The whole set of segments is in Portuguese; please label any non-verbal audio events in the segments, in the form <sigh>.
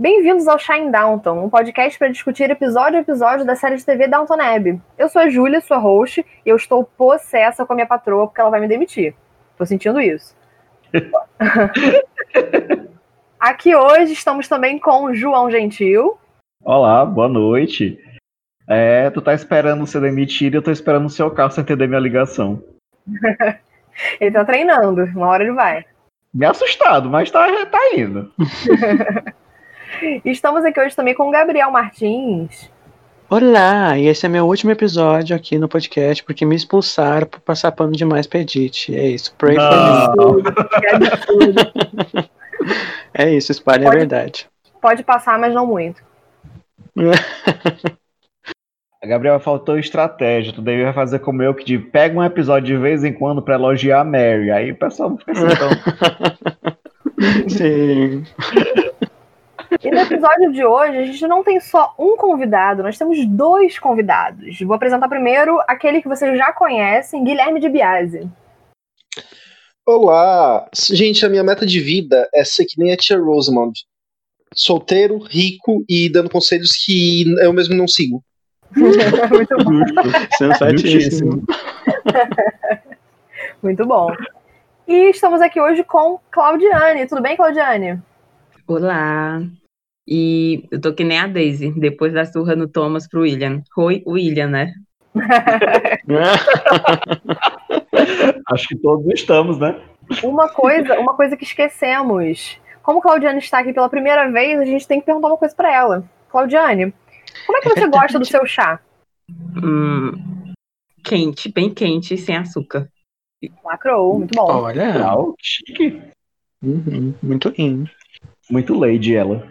Bem-vindos ao Shine Downton, um podcast para discutir episódio a episódio da série de TV Downton Abbey. Eu sou a Júlia, sua host, e eu estou possessa com a minha patroa porque ela vai me demitir. Tô sentindo isso. <laughs> Aqui hoje estamos também com o João Gentil. Olá, boa noite. É, tu tá esperando ser demitido e eu tô esperando o seu carro sem entender minha ligação. <laughs> ele tá treinando, uma hora ele vai. Me assustado, mas tá, tá indo. <laughs> Estamos aqui hoje também com o Gabriel Martins. Olá, e esse é meu último episódio aqui no podcast, porque me expulsaram por passar pano demais pra Edith. É isso, pray for me. é isso, espalhe a verdade. Pode passar, mas não muito. <laughs> Gabriel, faltou estratégia. Tu deveria fazer como eu, que de, pega um episódio de vez em quando pra elogiar a Mary. Aí o pessoal fica assim, então. <laughs> Sim. E no episódio de hoje, a gente não tem só um convidado, nós temos dois convidados. Vou apresentar primeiro aquele que vocês já conhecem, Guilherme de Biase. Olá! Gente, a minha meta de vida é ser que nem a tia Rosamond. Solteiro, rico e dando conselhos que eu mesmo não sigo. <laughs> Muito bom. Sensatíssimo. <laughs> Muito bom. E estamos aqui hoje com Claudiane. Tudo bem, Claudiane? Olá. E eu tô que nem a Daisy, depois da surra no Thomas pro William. Oi, William, né? <laughs> Acho que todos estamos, né? Uma coisa, uma coisa que esquecemos. Como Claudiane está aqui pela primeira vez, a gente tem que perguntar uma coisa para ela. Claudiane, como é que você gosta do seu chá? Hum, quente, bem quente, sem açúcar. Lacrou, muito bom. Olha, chique. uhum, muito in. Muito lady ela.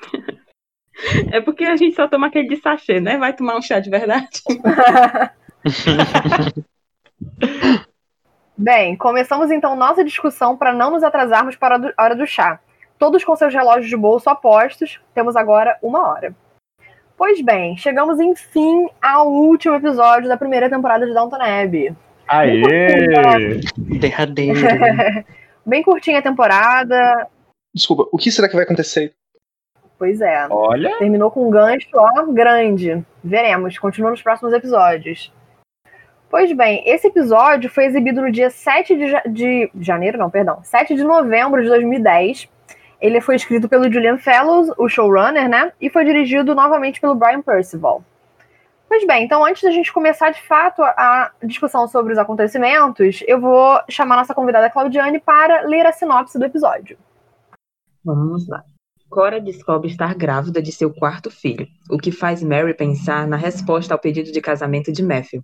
<laughs> É porque a gente só toma aquele de sachê, né? Vai tomar um chá de verdade. <laughs> Bem, começamos então nossa discussão para não nos atrasarmos para a do- hora do chá. Todos com seus relógios de bolso apostos, temos agora uma hora. Pois bem, chegamos enfim ao último episódio da primeira temporada de Downton Abbey. Aê! Derradeiro. <laughs> Bem curtinha a temporada, Desculpa, o que será que vai acontecer? pois é. Olha, Terminou com um gancho, ó, grande. Veremos, continua nos próximos episódios. Pois bem, esse episódio foi exibido no dia 7 de, ja- de janeiro, não, perdão, 7 de novembro de 2010. Ele foi escrito pelo Julian Fellows, o showrunner, né? E foi dirigido novamente pelo Brian Percival. Pois bem, então antes da gente começar de fato a a discussão sobre os acontecimentos, eu vou chamar nossa convidada Claudiane para ler a sinopse do episódio. Vamos lá. Cora descobre estar grávida de seu quarto filho, o que faz Mary pensar na resposta ao pedido de casamento de Matthew,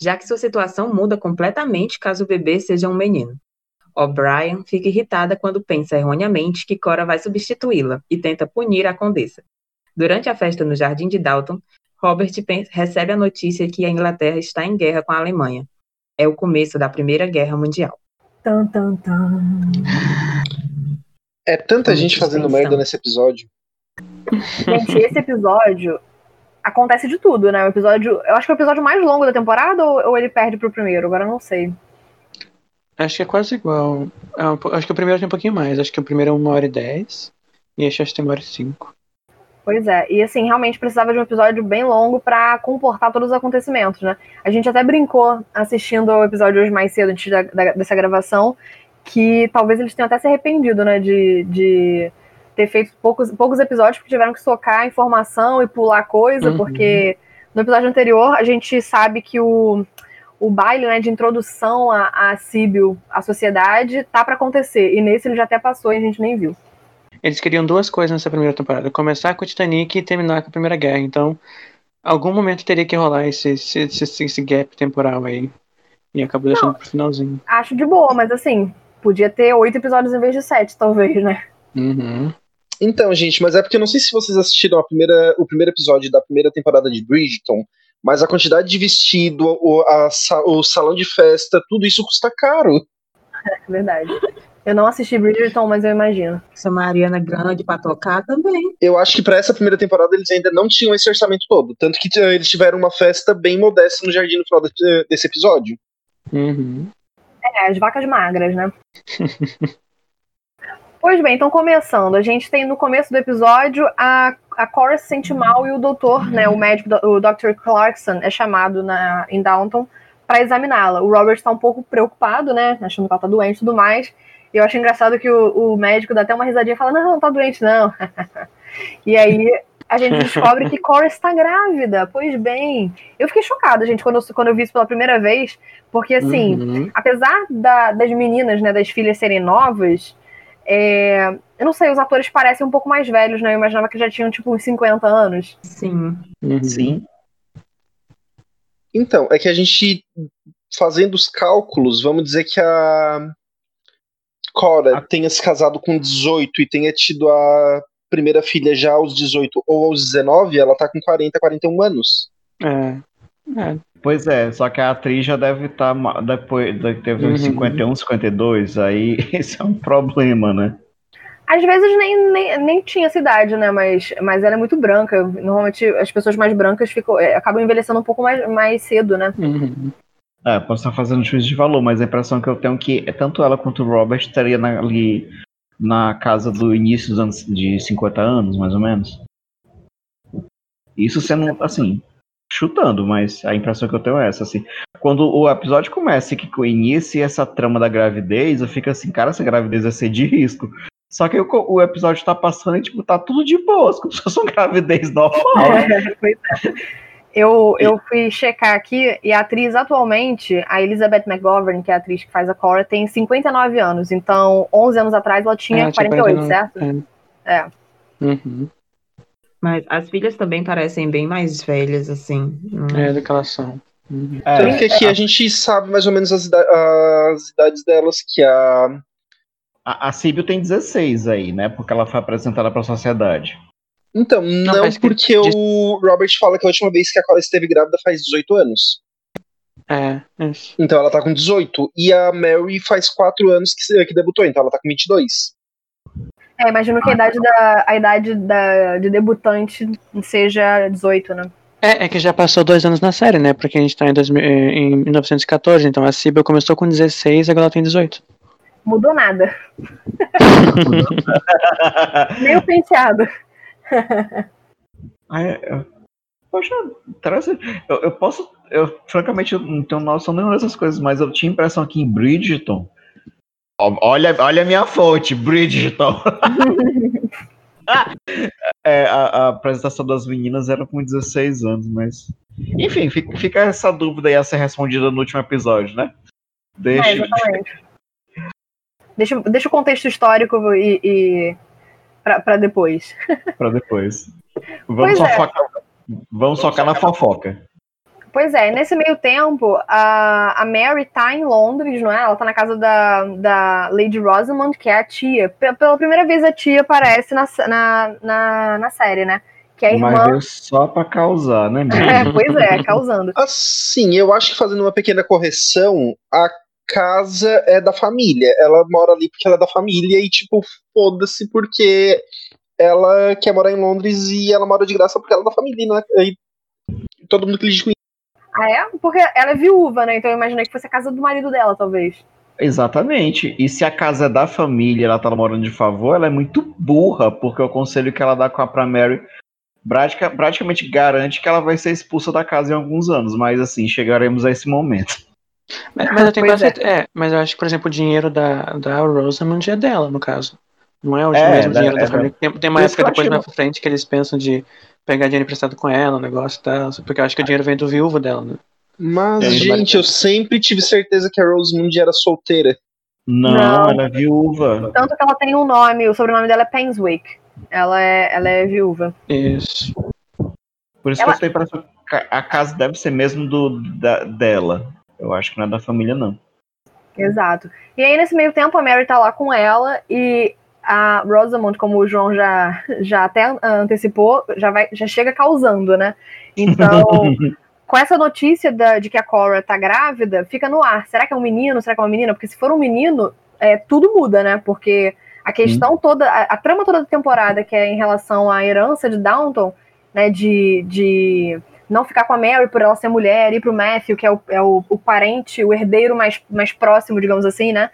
já que sua situação muda completamente caso o bebê seja um menino. O'Brien fica irritada quando pensa erroneamente que Cora vai substituí-la e tenta punir a condessa. Durante a festa no Jardim de Dalton, Robert recebe a notícia que a Inglaterra está em guerra com a Alemanha. É o começo da Primeira Guerra Mundial. Tan, tan, tan. É tanta gente fazendo merda nesse episódio. Gente, esse episódio acontece de tudo, né? O episódio. Eu acho que é o episódio mais longo da temporada ou, ou ele perde pro primeiro? Agora eu não sei. Acho que é quase igual. É acho que o primeiro tem um pouquinho mais. Acho que o primeiro é uma hora e dez. E este acho que tem uma hora e cinco. Pois é. E assim, realmente precisava de um episódio bem longo pra comportar todos os acontecimentos, né? A gente até brincou assistindo ao episódio hoje mais cedo, antes da- da- dessa gravação, que talvez eles tenham até se arrependido, né? De, de ter feito poucos, poucos episódios, porque tiveram que socar informação e pular coisa, Uhum. porque no episódio anterior a gente sabe que o, o baile né, de introdução a, a Síbil, à sociedade, tá pra acontecer. E nesse ele já até passou e a gente nem viu. Eles queriam duas coisas nessa primeira temporada: começar com o Titanic e terminar com a Primeira Guerra. Então, algum momento teria que rolar esse, esse, esse, esse gap temporal aí. E acabou deixando pro finalzinho. Acho de boa, mas assim, podia ter oito episódios em vez de sete, talvez, né? Uhum. Então, gente, mas é porque eu não sei se vocês assistiram a primeira, o primeiro episódio da primeira temporada de Bridgerton, mas a quantidade de vestido, o, a, o salão de festa, tudo isso custa caro. <laughs> É verdade. Eu não assisti Bridgerton, mas eu imagino. Essa Mariana grande pra tocar também. Eu acho que para essa primeira temporada eles ainda não tinham esse orçamento todo. Tanto que uh, eles tiveram uma festa bem modesta no jardim no final de, desse episódio. Uhum. É, as vacas magras, né? pois bem, então começando. A gente tem no começo do episódio a, a Cora se sente mal e o doutor, né, o médico, o Dr. Clarkson, é chamado na, em Downton para examiná-la. O Robert está um pouco preocupado, né, achando que ela tá doente e tudo mais. E eu acho engraçado que o, o médico dá até uma risadinha e fala: Não, não tá doente, não. <laughs> e aí a gente <laughs> descobre que Cora está grávida. Pois bem, eu fiquei chocada, gente, quando eu, quando eu vi isso pela primeira vez, porque assim, uhum. apesar da, das meninas, né, das filhas serem novas, é, eu não sei, os atores parecem um pouco mais velhos, né? Eu imaginava que já tinham tipo uns 50 anos. Sim. Uhum. Sim. Então, é que a gente, fazendo os cálculos, vamos dizer que a Cora tenha se casado com 18 e tenha tido a primeira filha já aos 18 ou aos 19, ela tá com 40, 41 anos. É. é. Pois é, só que a atriz já deve estar tá, depois, teve uns uhum. 51, 52, aí <laughs> esse é um problema, né? Às vezes nem, nem, nem tinha essa idade, né? Mas, mas ela é muito branca. Normalmente as pessoas mais brancas ficam, é, acabam envelhecendo um pouco mais, mais cedo, né? Uhum. É, posso estar fazendo juízo de valor, mas a impressão que eu tenho é que tanto ela quanto o Robert estaria na, ali na casa do início dos anos de 50 anos, mais ou menos. Isso sendo, assim, chutando, mas a impressão que eu tenho é essa, assim. Quando o episódio começa e que inicia essa trama da gravidez, eu fico assim, cara, essa gravidez vai ser de risco. Só que o, o episódio tá passando e, tipo, tá tudo de boas, como se fosse uma <laughs> gravidez normal. É, é. Eu, eu fui checar aqui e a atriz atualmente, a Elizabeth McGovern, que é a atriz que faz a Cora, tem 59 anos. Então, 11 anos atrás ela tinha é, 48, certo? É. é. Uhum. Mas as filhas também parecem bem mais velhas, assim. É, do que elas são. Uhum. É, Tanto que aqui a gente sabe mais ou menos as, as idades delas, que a. A, a Síbio tem 16 aí, né? Porque ela foi apresentada para a sociedade. Então, não, não porque que... o Robert fala que a última vez que a Cora esteve grávida faz 18 anos. É, isso. Então ela tá com 18. E a Mary faz 4 anos que, que debutou, então ela tá com 22. É, imagino que a idade, da, a idade da, de debutante seja 18, né? É, é que já passou dois anos na série, né? Porque a gente tá em, 2000, em 1914, então a Sibyl começou com 16 e agora ela tem 18. Mudou nada. <laughs> Nem o penteado. <laughs> é, poxa, eu, eu posso. Eu, francamente, eu não tenho noção nenhuma dessas coisas, mas eu tinha impressão aqui em Bridgeton. Olha, olha a minha fonte, Bridgeton. <laughs> é, a, a, apresentação das meninas era com 16 anos, mas. Enfim, fica, fica, essa dúvida aí a ser respondida no último episódio, né? Deixa. É. Deixa, deixa o contexto histórico e, e para depois. para depois. <laughs> Vamos, é. Vamos focar na fofoca. Pois é, nesse meio tempo, a, a Mary tá em Londres, não é? Ela tá na casa da, da Lady Rosamond, que é a tia. Pela primeira vez a tia aparece na, na, na, na série, né? Que é a irmã... Mas só pra causar, né? <laughs> É, pois é, causando. Assim, eu acho que fazendo uma pequena correção, a casa é da família. Ela mora ali porque ela é da família e, tipo, foda-se porque ela quer morar em Londres e ela mora de graça porque ela é da família, né? E todo mundo que lhe conhece. Ah, é? Porque ela é viúva, né? Então eu imaginei que fosse a casa do marido dela, talvez. Exatamente. E se a casa é da família ela tá morando de favor, ela é muito burra, porque o conselho que ela dá com a pra Mary praticamente garante que ela vai ser expulsa da casa em alguns anos. Mas assim, chegaremos a esse momento. Mas, mas eu tenho bastante. É. é. mas eu acho que, por exemplo, o dinheiro da, da Rosamund é dela, no caso. Não é o é, mesmo dinheiro é, da família. Tem, tem uma época depois na frente que eles pensam de pegar dinheiro emprestado com ela, o negócio e tal. Porque eu acho que o dinheiro vem do viúvo dela, né? Mas, é, gente, eu sempre tive certeza que a Rosamund era solteira. Não, Não, ela é viúva. Tanto que ela tem um nome, o sobrenome dela é Penswick. Ela é, ela é viúva. Isso. Por isso ela... que eu impressão que a casa deve ser mesmo do, da, dela. Eu acho que não é da família, não. Exato. E aí, nesse meio tempo, a Mary tá lá com ela e a Rosamund, como o João já, já até antecipou, já, vai, já chega causando, né? Então, <laughs> com essa notícia da, de que a Cora tá grávida, fica no ar. Será que é um menino? Será que é uma menina? Porque se for um menino, é, tudo muda, né? Porque a questão toda, a, a, trama toda da temporada, que é em relação à herança de Downton, né? De, de não ficar com a Mary por ela ser mulher, ir pro Matthew, que é o, é o, o parente, o herdeiro mais, mais próximo, digamos assim, né?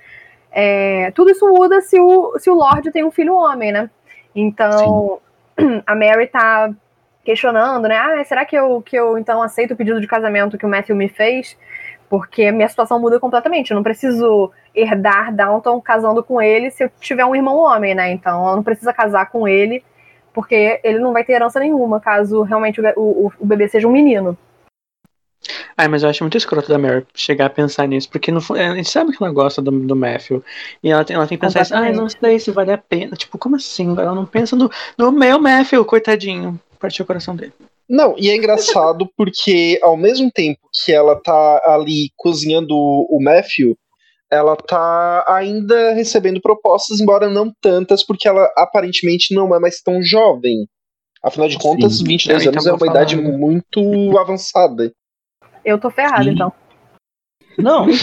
É, tudo isso muda se o, se o Lorde tem um filho homem, né? Então, Sim. a Mary tá questionando, né? Ah, será que eu, que eu então aceito o pedido de casamento que o Matthew me fez? Porque minha situação muda completamente. Eu não preciso herdar Downton casando com ele se eu tiver um irmão homem, né? Então, ela não precisa casar com ele, porque ele não vai ter herança nenhuma caso realmente o, o, o bebê seja um menino. Ai, mas eu acho muito escroto da Mary chegar a pensar nisso, porque no, a gente sabe que ela gosta do, do Matthew. E ela tem, ela tem que pensar assim, ai, não sei se vale a pena. Tipo, como assim? Ela não pensa no, no meu Matthew, coitadinho. Partiu o coração dele. Não, e é engraçado porque ao mesmo tempo que ela tá ali cozinhando o Matthew, ela tá ainda recebendo propostas, embora não tantas, porque ela aparentemente não é mais tão jovem. Afinal de contas, Sim, 22 anos é uma idade muito avançada. Eu tô ferrado, então. Não, eu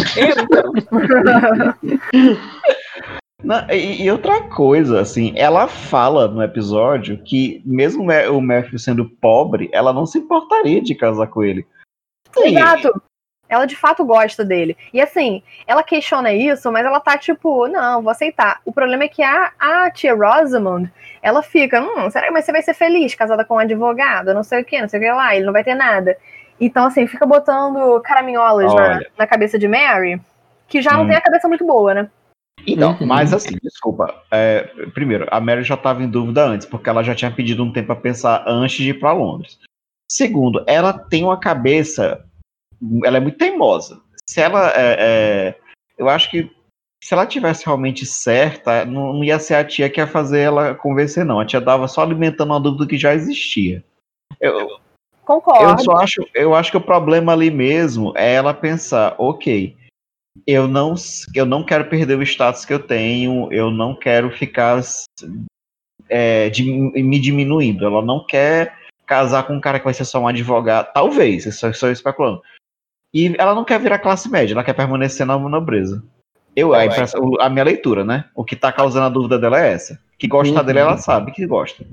Não, e, e, outra coisa, assim, ela fala no episódio que, mesmo o Matthew sendo pobre, ela não se importaria de casar com ele. Exato. Ela de fato gosta dele. E assim, ela questiona isso, mas ela tá tipo, não, vou aceitar. O problema é que a, a tia Rosamund, ela fica, hum, será que você vai ser feliz casada com um advogado? Não sei o que, não sei o que lá, ele não vai ter nada. Então, assim, fica botando caraminholas na, na, cabeça de Mary, que já hum. não tem a cabeça muito boa, né? Então, uhum. mas assim, desculpa. É, primeiro, a Mary já estava em dúvida antes, porque ela já tinha pedido um tempo para pensar antes de ir para Londres. Segundo, ela tem uma cabeça. Ela é muito teimosa. Se ela. É, é, eu acho que se ela tivesse realmente certa, não, não, ia ser a tia que ia fazer ela convencer, não. A tia dava só alimentando uma dúvida que já existia. Eu, Concordo. Eu só acho, eu acho que o problema ali mesmo é ela pensar, ok, eu não, eu não quero perder o status que eu tenho, eu não quero ficar é, de, me diminuindo. Ela não quer casar com um cara que vai ser só um advogado. Talvez, isso estou especulando. E ela não quer virar classe média, ela quer permanecer na nobreza. Eu, a, a minha leitura, né? O que tá causando a dúvida dela é essa. Que gosta uhum. dele, ela sabe que gosta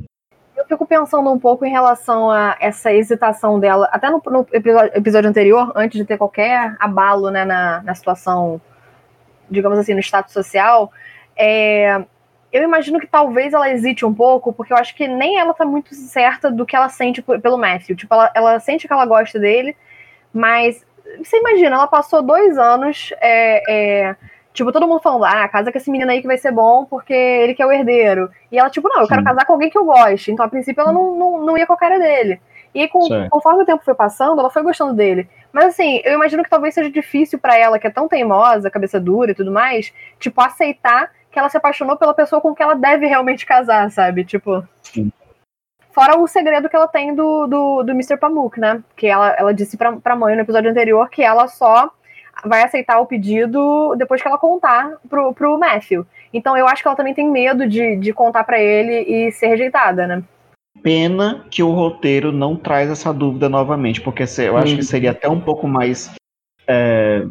fico pensando um pouco em relação a essa hesitação dela, até no, no episódio, episódio, anterior, antes de ter qualquer abalo né, na, na situação, digamos assim, no status social, é, eu imagino que talvez ela hesite um pouco, porque eu acho que nem ela tá muito certa do que ela sente pelo Matthew. Tipo, ela, ela sente que ela gosta dele, mas você imagina, ela passou dois anos é, é, Tipo, todo mundo falando, ah, casa com esse menino aí que vai ser bom porque ele que é o herdeiro. E ela, tipo, não, eu Sim. quero casar com alguém que eu goste. Então, a princípio, ela não, não, não ia com a cara dele. E aí, com, conforme o tempo foi passando, ela foi gostando dele. Mas assim, eu imagino que talvez seja difícil para ela, que é tão teimosa, cabeça dura e tudo mais, tipo, aceitar que ela se apaixonou pela pessoa com que ela deve realmente casar, sabe? Tipo. Sim. Fora o segredo que ela tem do, do, do Mr. Pamuk, né? Que ela, ela disse pra, pra mãe no episódio anterior que ela só vai aceitar o pedido depois que ela contar pro, pro Matthew. Então eu acho que ela também tem medo de, de contar para ele e ser rejeitada, né? Pena que o roteiro não traz essa dúvida novamente, porque eu acho que seria até um pouco mais. É,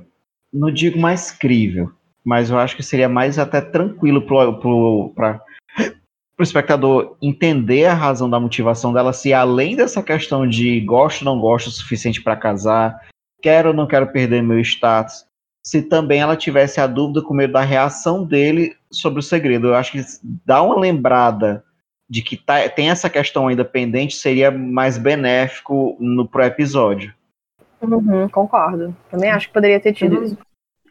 não digo mais crível, mas eu acho que seria mais até tranquilo pro, pro, pra, pro espectador entender a razão da motivação dela, se além dessa questão de gosto ou não gosto o suficiente para casar, quero ou não quero perder meu status, se também ela tivesse a dúvida com medo da reação dele sobre o segredo. Eu acho que dar uma lembrada de que tá, tem essa questão ainda pendente seria mais benéfico no pro episódio. Uhum, concordo. Também acho que poderia ter tido isso.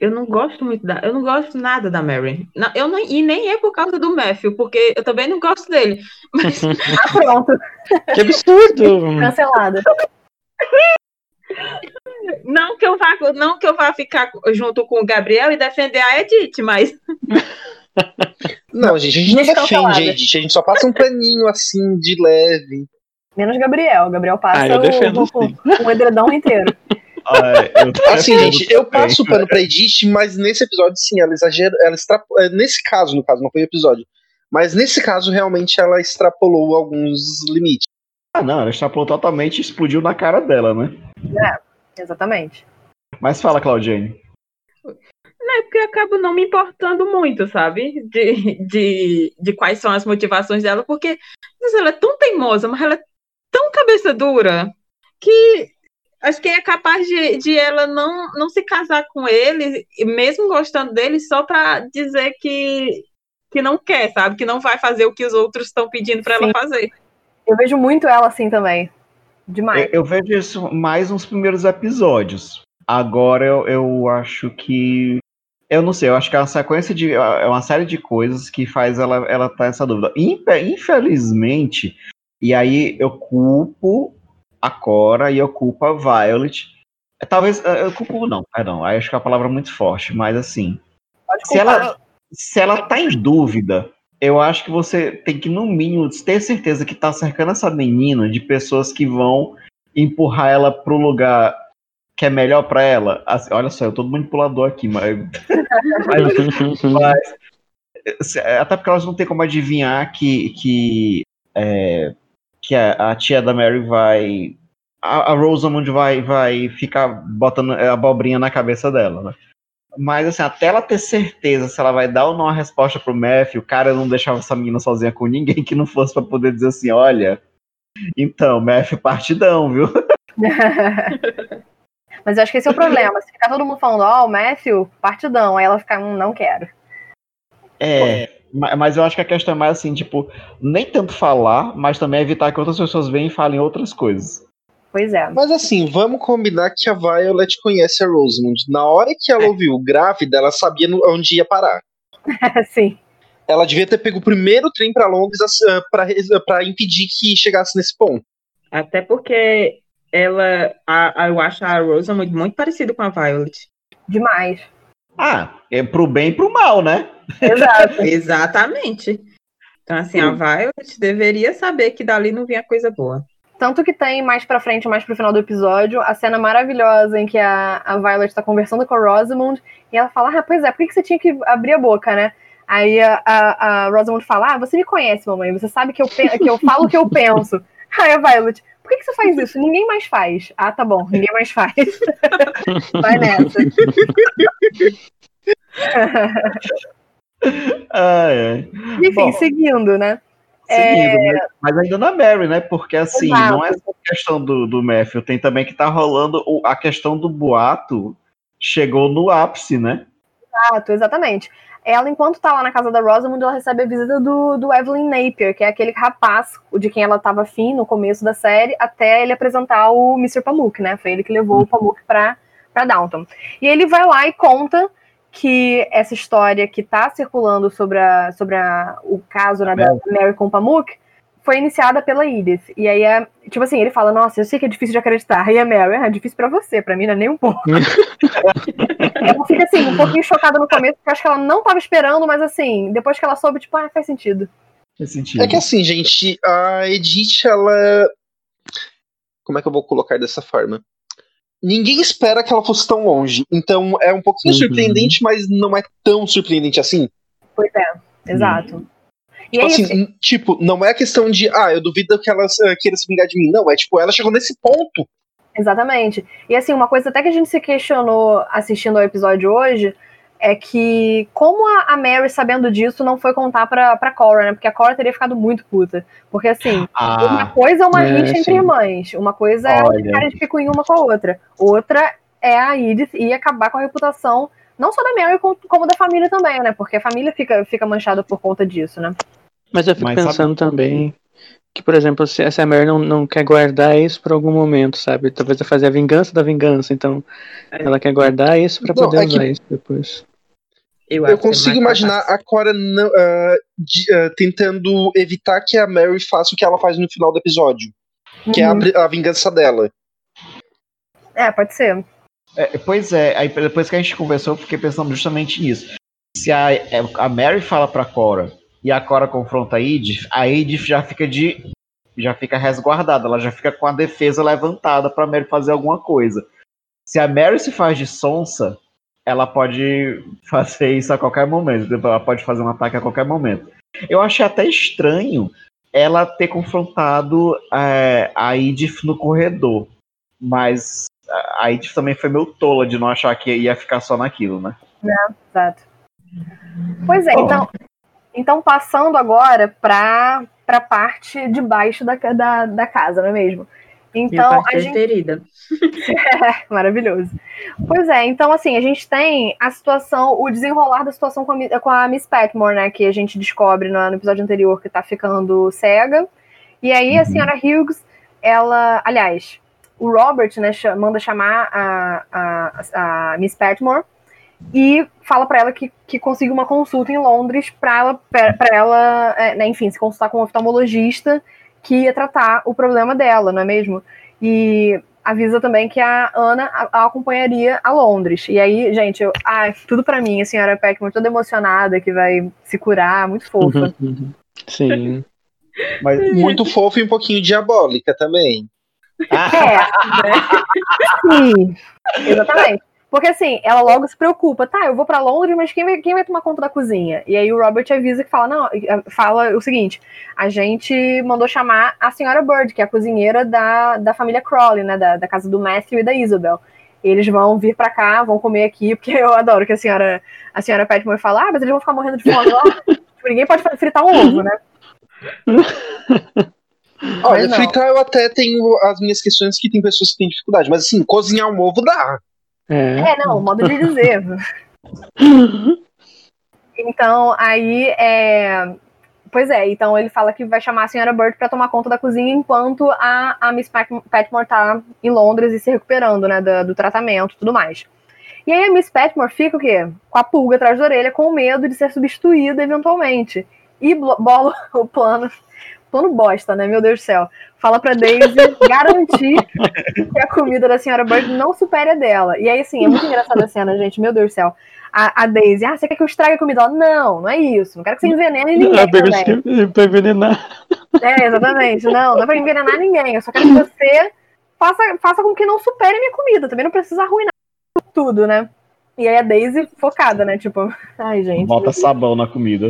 Eu não gosto muito da. Eu não gosto nada da Mary. Não, eu não, e nem é por causa do Matthew, porque eu também não gosto dele. Mas... <laughs> <laughs> ah, pronto. Que absurdo! Cancelada. Não que eu vá, não que eu vá ficar junto com o Gabriel e defender a Edith, mas. <laughs> Não, gente, a gente não defende a Edith, a gente só passa um paninho assim de leve. Menos Gabriel. Gabriel passa ah, o, o, o edredão inteiro. Ah, <laughs> assim, gente, eu passo o pano pra Edith, mas nesse episódio, sim, ela exagera. Ela extrapola, é, nesse caso, no caso, não foi o episódio. Mas nesse caso, realmente, ela extrapolou alguns limites. Ah, não, ela extrapolou totalmente e explodiu na cara dela, né? É, exatamente. Mas fala, Claudiane. Não é porque eu acabo não me importando muito, sabe? De, de, de quais são as motivações dela, porque ela é tão teimosa, mas ela é tão cabeça dura que acho que é capaz de, de ela não, não se casar com ele, mesmo gostando dele, só para dizer que, que não quer, sabe? Que não vai fazer o que os outros estão pedindo para ela fazer. Eu vejo muito ela assim também. Demais. Eu, eu, vejo isso mais nos primeiros episódios. Agora eu, eu acho que. Eu não sei, eu acho que é uma sequência de. É uma série de coisas que faz ela, ela tá essa dúvida. Infelizmente, e aí eu culpo a Cora e eu culpo a Violet. Talvez. Eu culpo, não, perdão. Aí acho que é uma palavra muito forte, mas assim. Se ela, se ela tá em dúvida, eu acho que você tem que, no mínimo, ter certeza que tá cercando essa menina de pessoas que vão empurrar ela pro lugar que é melhor para ela. Assim, olha só, eu tô manipulador aqui, mas, <laughs> mas, mas, até porque elas não tem como adivinhar que que é, que a, a, tia da Mary vai a, a Rosamund vai vai ficar botando a abobrinha na cabeça dela, né? Mas assim, até ela ter certeza se ela vai dar ou não a resposta pro Matthew, o cara não deixava essa menina sozinha com ninguém que não fosse para poder dizer assim, olha, então, Matthew partidão, viu? <laughs> <laughs> Mas eu acho que esse é o problema. Se ficar todo mundo falando, ó, oh, o Matthew, partidão, aí ela fica, hum, não quero. É, mas eu acho que a questão é mais assim, tipo, nem tanto falar, mas também evitar que outras pessoas venham e falem outras coisas. Pois é. Mas assim, vamos combinar que a Violet conhece a Rosamund. Na hora que ela ouviu grávida, ela sabia onde ia parar. <laughs> Sim. Ela devia ter pego o primeiro trem para Londres para impedir que chegasse nesse ponto. Até porque ela, a, a, eu acho a Rosamund muito parecida com a Violet. Demais. Ah, é pro bem e pro mal, né? Exato. <laughs> Exatamente. Então, assim, a Violet deveria saber que dali não vinha coisa boa. Tanto que tem mais pra frente, mais pro final do episódio, a cena maravilhosa em que a, a Violet tá conversando com a Rosamund e ela fala: Ah, pois é, por que, que você tinha que abrir a boca, né? Aí a, a, a Rosamund fala: Ah, você me conhece, mamãe, você sabe que eu, que eu falo o que eu penso. <laughs> Aí a Violet: Por que, que você faz <laughs> isso? Ninguém mais faz. Ah, tá bom, ninguém mais faz. <laughs> Vai nessa. <laughs> ah, é. Enfim, bom. seguindo, né? Seguindo, é... né? Mas ainda na Mary, né? Porque assim, Exato. não é só a questão do, do Matthew, tem também que tá rolando a questão do boato chegou no ápice, né? Exato, exatamente. Ela, enquanto tá lá na casa da Rosamund, ela recebe a visita do, do Evelyn Napier, que é aquele rapaz de quem ela tava afim no começo da série, até ele apresentar o Mr. Pamuk, né? Foi ele que levou o Pamuk pra, pra Downton. E ele vai lá e conta que essa história que está circulando sobre, a, sobre a, o caso né, da Mary com Pamuk foi iniciada pela Edith. E aí, é, tipo assim, ele fala, nossa, eu sei que é difícil de acreditar. E a Mary, é difícil para você, para mim não é nem um pouco. <laughs> ela fica assim, um pouquinho chocada no começo, porque acho que ela não estava esperando, mas assim, depois que ela soube, tipo, ah, faz sentido. Faz sentido. É que assim, gente, a Edith, ela... Como é que eu vou colocar dessa forma? ninguém espera que ela fosse tão longe. Então é um pouquinho uhum. surpreendente, mas não é tão surpreendente assim. Pois é, exato. Uhum. E tipo, assim, tipo, não é a questão de, ah, eu duvido que ela uh, queira se vingar de mim. Não, é tipo, ela chegou nesse ponto. Exatamente. E assim, uma coisa até que a gente se questionou assistindo ao episódio hoje é que como a, a, Mary, sabendo disso, não foi contar pra, pra Cora, né? Porque a Cora teria ficado muito puta. Porque assim, ah, uma coisa é uma é, rixa entre irmãs, uma coisa é Olha. é ficar de picuinha uma com a outra. Outra é a Edith e acabar com a reputação, não só da Mary, como, da família também, né? Porque a família fica, fica manchada por conta disso, né? Mas eu fico Mas pensando sabe... também que, por exemplo, se essa Mary não, não quer guardar isso por algum momento, sabe? Talvez ela fazer a vingança da vingança, então é. ela quer guardar isso para poder é usar que... isso depois. Eu, eu consigo imaginar a Cora não, uh, de, uh, tentando evitar que a Mary faça o que ela faz no final do episódio, uhum. que é a, uhum. a, vingança dela. É, pode ser. É, pois é, aí depois que a gente conversou, eu fiquei pensando justamente nisso. Se a, a Mary fala pra Cora e a Cora confronta a Edith, a Edith já fica de. já fica resguardada, ela já fica com a defesa levantada pra Mary fazer alguma coisa. Se a Mary se faz de sonsa, ela pode fazer isso a qualquer momento. Ela pode fazer um ataque a qualquer momento. Eu achei até estranho ela ter confrontado é, a Edith no corredor. Mas a Edith também foi meio tola de não achar que ia ficar só naquilo, né? É, exato. Pois é, oh. então, então passando agora para a parte de baixo da, da, da casa, não é mesmo? Então, a gente... preferida. <laughs> é, maravilhoso. Pois é, então assim, a gente tem a situação, o desenrolar da situação com a, com a Miss Petmore, né, que a gente descobre no, no, episódio anterior que tá ficando cega. E aí a uhum. senhora Hughes, ela, aliás, o Robert, né, manda chamar a, a, a Miss Petmore e fala para ela que, que conseguiu uma consulta em Londres para ela, pra ela é, né, enfim, se consultar com um oftalmologista que ia tratar o problema dela, não é mesmo? E avisa também que a Ana a, a acompanharia a Londres. E aí, gente, eu, ai, tudo para mim, a senhora Peckman toda emocionada que vai se curar, muito fofa. Sim. <laughs> Mas muito fofa e um pouquinho diabólica também. É, né? Sim, <laughs> exatamente. Porque assim, ela logo se preocupa, tá, eu vou para Londres, mas quem vai, quem vai tomar conta da cozinha? E aí o Robert avisa que fala, não, fala o seguinte, a gente mandou chamar a senhora Bird, que é a cozinheira da, da família Crowley, né, da, da casa do Matthew e da Isabel. Eles vão vir para cá, vão comer aqui, porque eu adoro que a senhora, a senhora Petmore fala, ah, mas eles vão ficar morrendo de fome lá. <laughs> tipo, ninguém pode fritar um ovo, né? <laughs> Olha, fritar eu até tenho as minhas questões que tem pessoas que têm dificuldade, mas assim, cozinhar um ovo dá. É, é não, modo de <laughs> dizer. então, aí é. Pois é, então ele fala que vai chamar a senhora Bird para tomar conta da cozinha enquanto a, a Miss Petmore tá em Londres e se recuperando, né, do, do tratamento e tudo mais. E aí a Miss Petmore fica o quê? Com a pulga atrás da orelha, com medo de ser substituída eventualmente. E bola <laughs> o plano plano bosta, né? Meu Deus do céu. Fala pra Daisy <laughs> garantir que a comida da senhora Bird não supere a dela. E aí, assim, é muito engraçada a cena, gente. Meu Deus do céu. A, a Daisy, ah, você quer que eu estrague a comida? Ela, não, não é isso. Não quero que você envenene ninguém. É pra envenenar. É, exatamente. Não, não é pra envenenar ninguém. Eu só quero que você faça, faça com que não supere a minha comida. Também não precisa arruinar tudo, né? E aí a Daisy focada, né? Tipo, <laughs> ai, gente. Bota sabão na comida.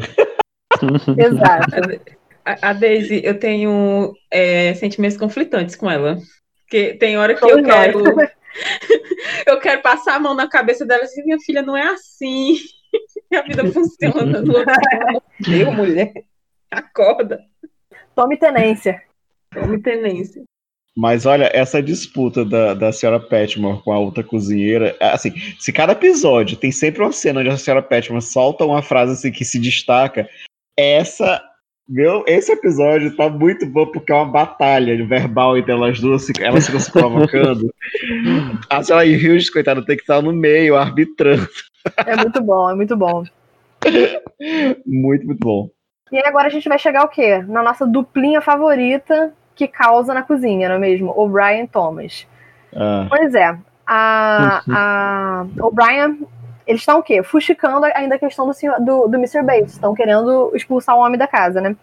Exato <laughs> a Daisy, eu tenho é, sentimentos conflitantes com ela. Porque tem hora que eu quero. <laughs> eu quero passar a mão na cabeça dela e dizer, minha filha, não é assim. <laughs> a vida funciona. Meu, <laughs> mulher. Acorda. Tome tenência. Tome tenência. Mas olha, essa disputa da, da senhora Petmore com a outra cozinheira, assim, se cada episódio tem sempre uma cena onde a senhora Petmore solta uma frase assim que se destaca, essa meu, esse episódio tá muito bom porque é uma batalha verbal entre elas duas, elas ficam se provocando. <laughs> a senhora Hughes, coitada, tem que estar no meio, arbitrando. É muito bom, é muito bom. muito, muito bom. E agora a gente vai chegar o quê? Na nossa duplinha favorita que causa na cozinha, não é mesmo? O Brian Thomas. Ah. Pois é. A, a, o Brian eles estão o quê? Fuxicando ainda a questão do, do, do Mr. Bates. Estão querendo expulsar o homem da casa, né?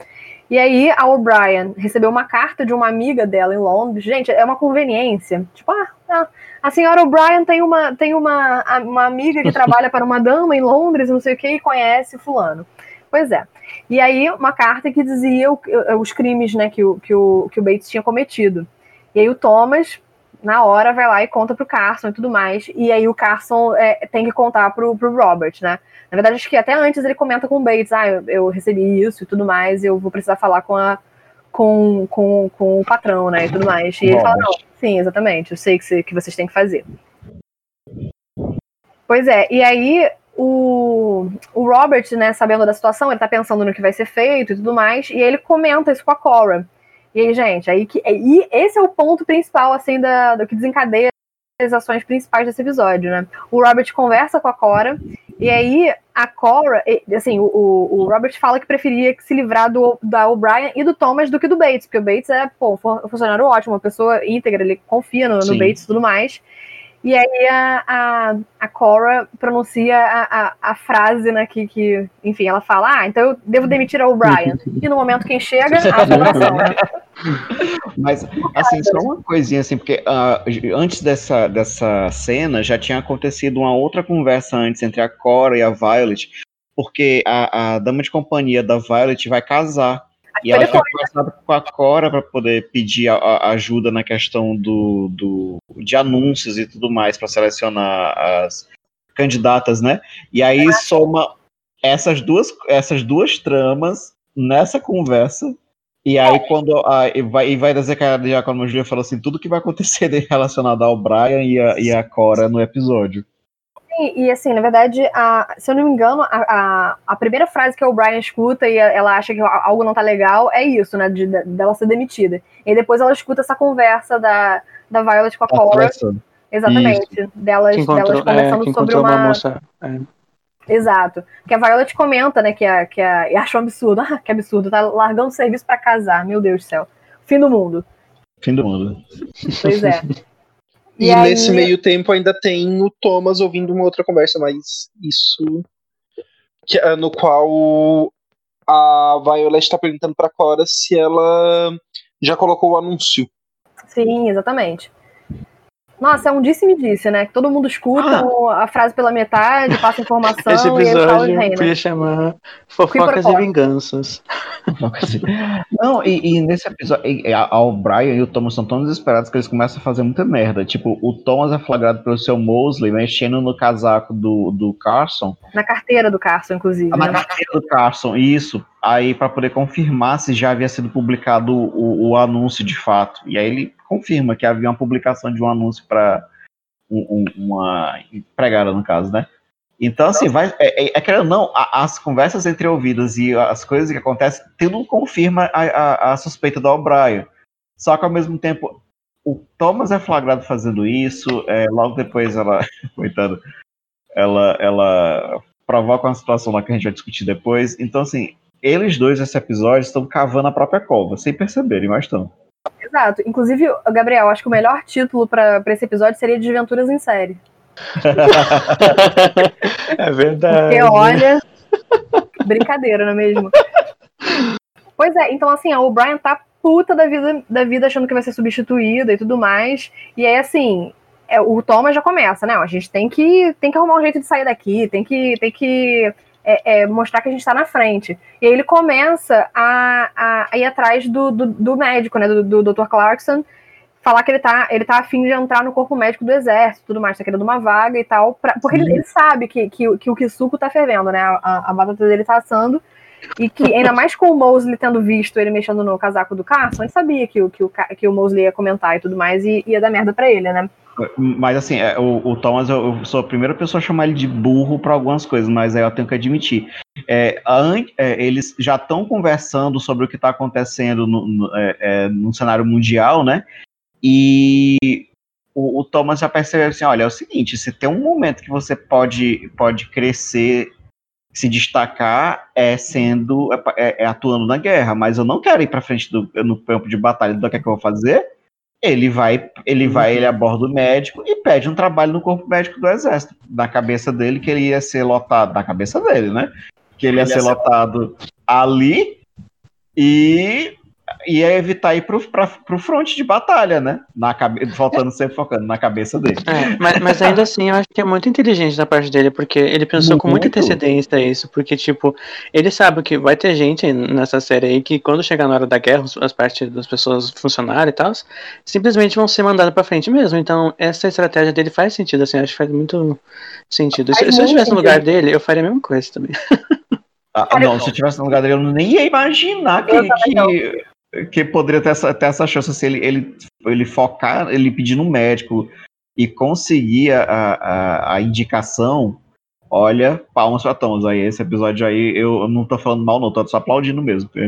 E aí a O'Brien recebeu uma carta de uma amiga dela em Londres. Gente, é uma conveniência. Tipo, ah, a senhora O'Brien tem uma, tem uma, uma amiga que <laughs> trabalha para uma dama em Londres, não sei o que, e conhece fulano. Pois é. E aí, uma carta que dizia os crimes né, que, o, que, o, que o Bates tinha cometido. E aí o Thomas na hora vai lá e conta pro Carson e tudo mais. E aí o Carson é, tem que contar pro, pro Robert, né? Na verdade, acho que até antes ele comenta com o Bates, ah, eu, eu recebi isso e tudo mais, eu vou precisar falar com a com, com, com o patrão, né? E tudo mais. E ele fala, não, sim, exatamente, eu sei que, você, que vocês têm que fazer. Pois é, e aí o, o Robert, né, sabendo da situação, ele tá pensando no que vai ser feito e tudo mais, e aí ele comenta isso com a Cora. E aí, gente, aí que, e esse é o ponto principal, assim, da, do que desencadeia as ações principais desse episódio, né? O Robert conversa com a Cora, e aí a Cora, assim, o, o Robert fala que preferia se livrar do, da O'Brien e do Thomas do que do Bates, porque o Bates é, pô, um funcionário ótimo, uma pessoa íntegra, ele confia no, no Bates e tudo mais. E aí a, a, a Cora pronuncia a, a, a, frase, né, que, que, enfim, ela fala, ah, então eu devo demitir a O'Brien. E no momento quem chega, a né? <laughs> Mas, assim, só uma coisinha, assim, porque uh, antes dessa, dessa cena já tinha acontecido uma outra conversa antes entre a Cora e a Violet, porque a, a dama de companhia da Violet vai casar. E Foi ela fica depois. conversando com a Cora para poder pedir a, a ajuda na questão do, do, de anúncios e tudo mais para selecionar as candidatas, né? E aí soma essas duas, essas duas tramas nessa conversa. E aí, quando a, e vai, e vai desencadear, como a Julia falou assim, tudo que vai acontecer relacionado ao Brian e a, e a Cora no episódio. E, e, assim, na verdade, a, se eu não me engano, a, a, a primeira frase que o Brian escuta e ela acha que algo não tá legal é isso, né? De, de- dela ser demitida. E depois ela escuta essa conversa da, da Violet com a Cora. Exatamente. Delas, Que encontrou, delas é, conversando que sobre uma uma. moça. é. Exato. Que a Violet comenta, né? Que a, que a, e acha um absurdo. Ah, que absurdo. Tá largando o serviço pra casar. Meu Deus do céu. Fim do mundo. Fim do mundo. Pois é. <laughs> E, aí- nesse meio tempo ainda tem o Thomas ouvindo uma outra conversa, mas isso. que- é, no qual a Violet está perguntando pra Cora se ela já colocou o anúncio. Sim, exatamente. Nossa, é um disse-me-disse, né? Que todo mundo escuta o- a frase pela metade, passa <laughs> informação Esse e episódio e reina. podia chamar Fofocas e. Vinganças. Não, e, e nesse episódio, e- a- a- o Brian e o Thomas são tão desesperados que eles começam a fazer muita merda. Tipo, o Thomas é flagrado pelo seu Mosley mexendo no casaco do, do Carson, Na carteira do Carson, inclusive. na né? carteira do Carson, isso, aí para poder confirmar se já havia sido publicado o, o anúncio de fato. E aí ele confirma que havia uma publicação de um anúncio para uma empregada, no caso, né? Então, assim, vai. É, é, é não, as conversas entre ouvidas e as coisas que acontecem, tudo confirma a, a, a suspeita do O'Brien. Só que ao mesmo tempo, o Thomas é flagrado fazendo isso, é, logo depois ela. <laughs> Coitada. Ela, ela provoca uma situação lá que a gente vai discutir depois. Então, assim, eles dois nesse episódio estão cavando a própria cova, sem perceberem, mas estão. Exato. Inclusive, Gabriel, acho que o melhor título pra pra esse episódio seria Desventuras em Série. <laughs> é verdade. Porque, olha. brincadeira, não é mesmo? Pois é, então assim, o Brian tá puta da vida, da vida achando que vai ser substituída e tudo mais. E aí, assim, é, o Thomas já começa, né? A gente tem que, tem que arrumar um jeito de sair daqui, tem que, tem que é, é, mostrar que a gente tá na frente. E aí ele começa a, a, a ir atrás do, do, do médico, né? Do, do Dr. Clarkson, falar que ele tá, ele tá afim de entrar no corpo médico do exército tudo mais, tá querendo uma vaga e tal. Pra, porque ele, ele sabe que, que, que o Kisuko tá fervendo, né? A, a, batata dele tá assando. E que, ainda mais com o Mosley tendo visto ele mexendo no casaco do Carson, ele sabia que, o- que, o, que o Mosley ia comentar e tudo mais, e ia dar merda pra ele, né? Mas assim, é, o, o Thomas, eu, eu sou a primeira pessoa a chamar ele de burro para algumas coisas, mas aí eu tenho que admitir. É, an- é, eles já estão conversando sobre o que está acontecendo no, no, é, é, no cenário mundial, né? E o, o Thomas já percebeu assim: olha, é o seguinte, se tem um momento que você pode, pode crescer, se destacar, é sendo é, é atuando na guerra, mas eu não quero ir para frente do, no campo de batalha, do que é que eu vou fazer? Ele vai, ele vai, ele aborda o médico e pede um trabalho no corpo médico do exército. Na cabeça dele que ele ia ser lotado, na cabeça dele, né? Que ele ia, Ele ia ser ser- lotado ali e ia evitar ir pro, pra, pro fronte de batalha, né? Na cabe... Faltando <laughs> sempre focando na cabeça dele. É, mas, mas ainda assim, eu acho que é muito inteligente da parte dele, porque ele pensou com muita Muito. antecedência isso, porque, tipo, ele sabe que vai ter gente nessa série aí que quando chegar na hora da guerra, as partes das pessoas funcionarem e tal, simplesmente vão ser mandadas pra frente mesmo. Então, essa estratégia dele faz sentido, assim, acho que faz muito sentido. Se, se eu muito estivesse no lugar dele, eu faria a mesma coisa também. Ah, não, se eu tivesse no lugar dele, eu nem ia imaginar que, que, que poderia ter essa, ter essa chance se ele, ele, ele focar, ele pedir no médico e conseguir a, a, a indicação. Olha, palmas pra Thomas. Aí, esse episódio aí, eu não tô falando mal, não, tô só aplaudindo mesmo. <laughs>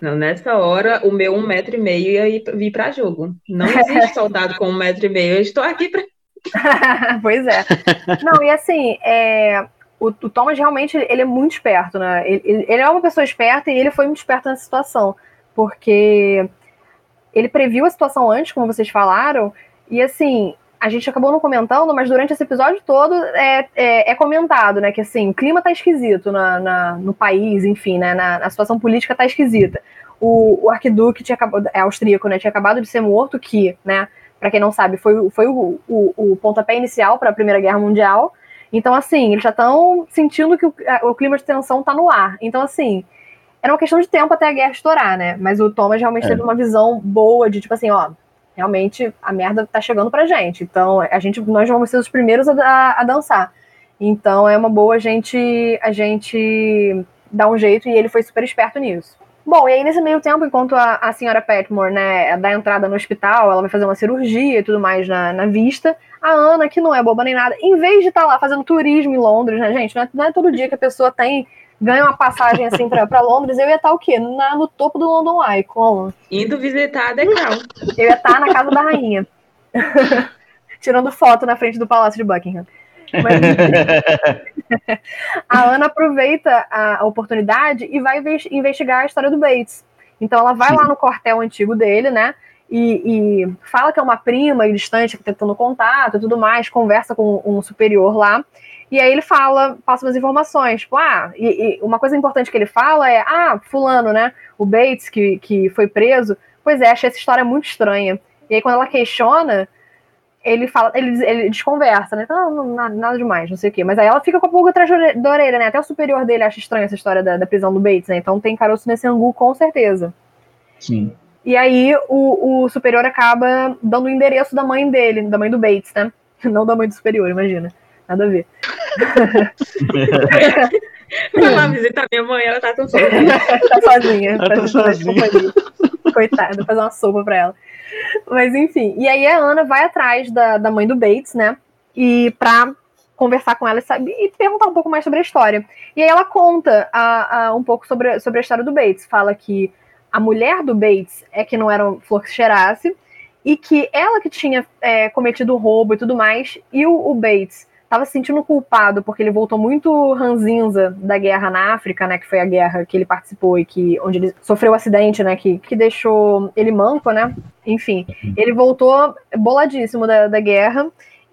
Não, nessa hora, o meu um metro e meio ia ir- vir para jogo. Não existe soldado com um metro e meio. Eu estou aqui para. <laughs> pois é. Não, e assim, é, o, o Thomas realmente ele é muito esperto, né? Ele, ele- é uma pessoa esperta e ele foi muito esperto nessa situação, porque ele previu a situação antes, como vocês falaram, e assim, a gente acabou não comentando, mas durante esse episódio todo é, é, é comentado, né? Que assim, o clima tá esquisito na, na- no país, enfim, né? Na, na situação política tá esquisita. O, o arquiduque tinha acabado, é austríaco, né? Tinha acabado de ser morto, que, né? Para quem não sabe, foi, foi o, o, o pontapé inicial para a Primeira Guerra Mundial. Então, assim, eles já estão sentindo que o, o, clima de tensão tá no ar. Então, assim, era uma questão de tempo até a guerra estourar, né? Mas o Thomas realmente é. teve uma visão boa de, tipo assim, ó, realmente a merda tá chegando pra gente. Então, a gente, nós vamos ser os primeiros a, a, a dançar. Então, é uma boa a gente, a gente dar um jeito e ele foi super esperto nisso. Bom, e aí nesse meio tempo, enquanto a, a senhora Petmore, né, dá entrada no hospital, ela vai fazer uma cirurgia e tudo mais na, na vista, a Ana, que não é boba nem nada, em vez de estar tá lá fazendo turismo em Londres, né, gente, não é, não é todo dia que a pessoa tem ganha uma passagem assim para Londres, eu ia estar tá o quê? Na, no topo do London Eye, como? Indo visitar a Decal. Eu ia estar tá na casa da rainha. <laughs> Tirando foto na frente do Palácio de Buckingham. Mas, <laughs> a Ana aproveita a oportunidade e vai investigar a história do Bates. Então ela vai Sim. lá no quartel antigo dele, né? E, e, fala que é uma prima e distante que tá tentando contato e tudo mais, conversa com um superior lá. E aí ele fala, passa umas informações, tipo, ah, e, e, uma coisa importante que ele fala é, ah, fulano, né, o Bates, que, que foi preso, pois é, achei essa história muito estranha. E aí quando ela questiona, ele fala, ele, ele desconversa, né? Não, não, nada demais, não sei o quê. Mas aí ela fica com a pulga atrás da orelha, né? Até o superior dele acha estranha essa história da, da prisão do Bates, né? Então tem caroço nesse angu, com certeza. Sim. E aí o, o superior acaba dando o endereço da mãe dele, da mãe do Bates, né? <laughs> Não da mãe do superior, imagina. Nada a ver. <laughs> Vai lá visitar minha mãe, ela tá tão sozinha. <laughs> tá sozinha. Ela tá sozinha. Coitada, fazer uma sopa pra ela. Mas enfim, e aí a Ana vai atrás da, da mãe do Bates, né? E pra conversar com ela sabe, e perguntar um pouco mais sobre a história. E aí ela conta a, a, um pouco sobre, sobre a história do Bates. Fala que a mulher do Bates é que não era um flor que cheirasse, e que ela que tinha é, cometido o roubo e tudo mais, e o, o Bates estava se sentindo culpado porque ele voltou muito ranzinza da guerra na África, né, que foi a guerra que ele participou e que onde ele sofreu o um acidente, né, que, que deixou ele manco, né? Enfim, ele voltou boladíssimo da, da guerra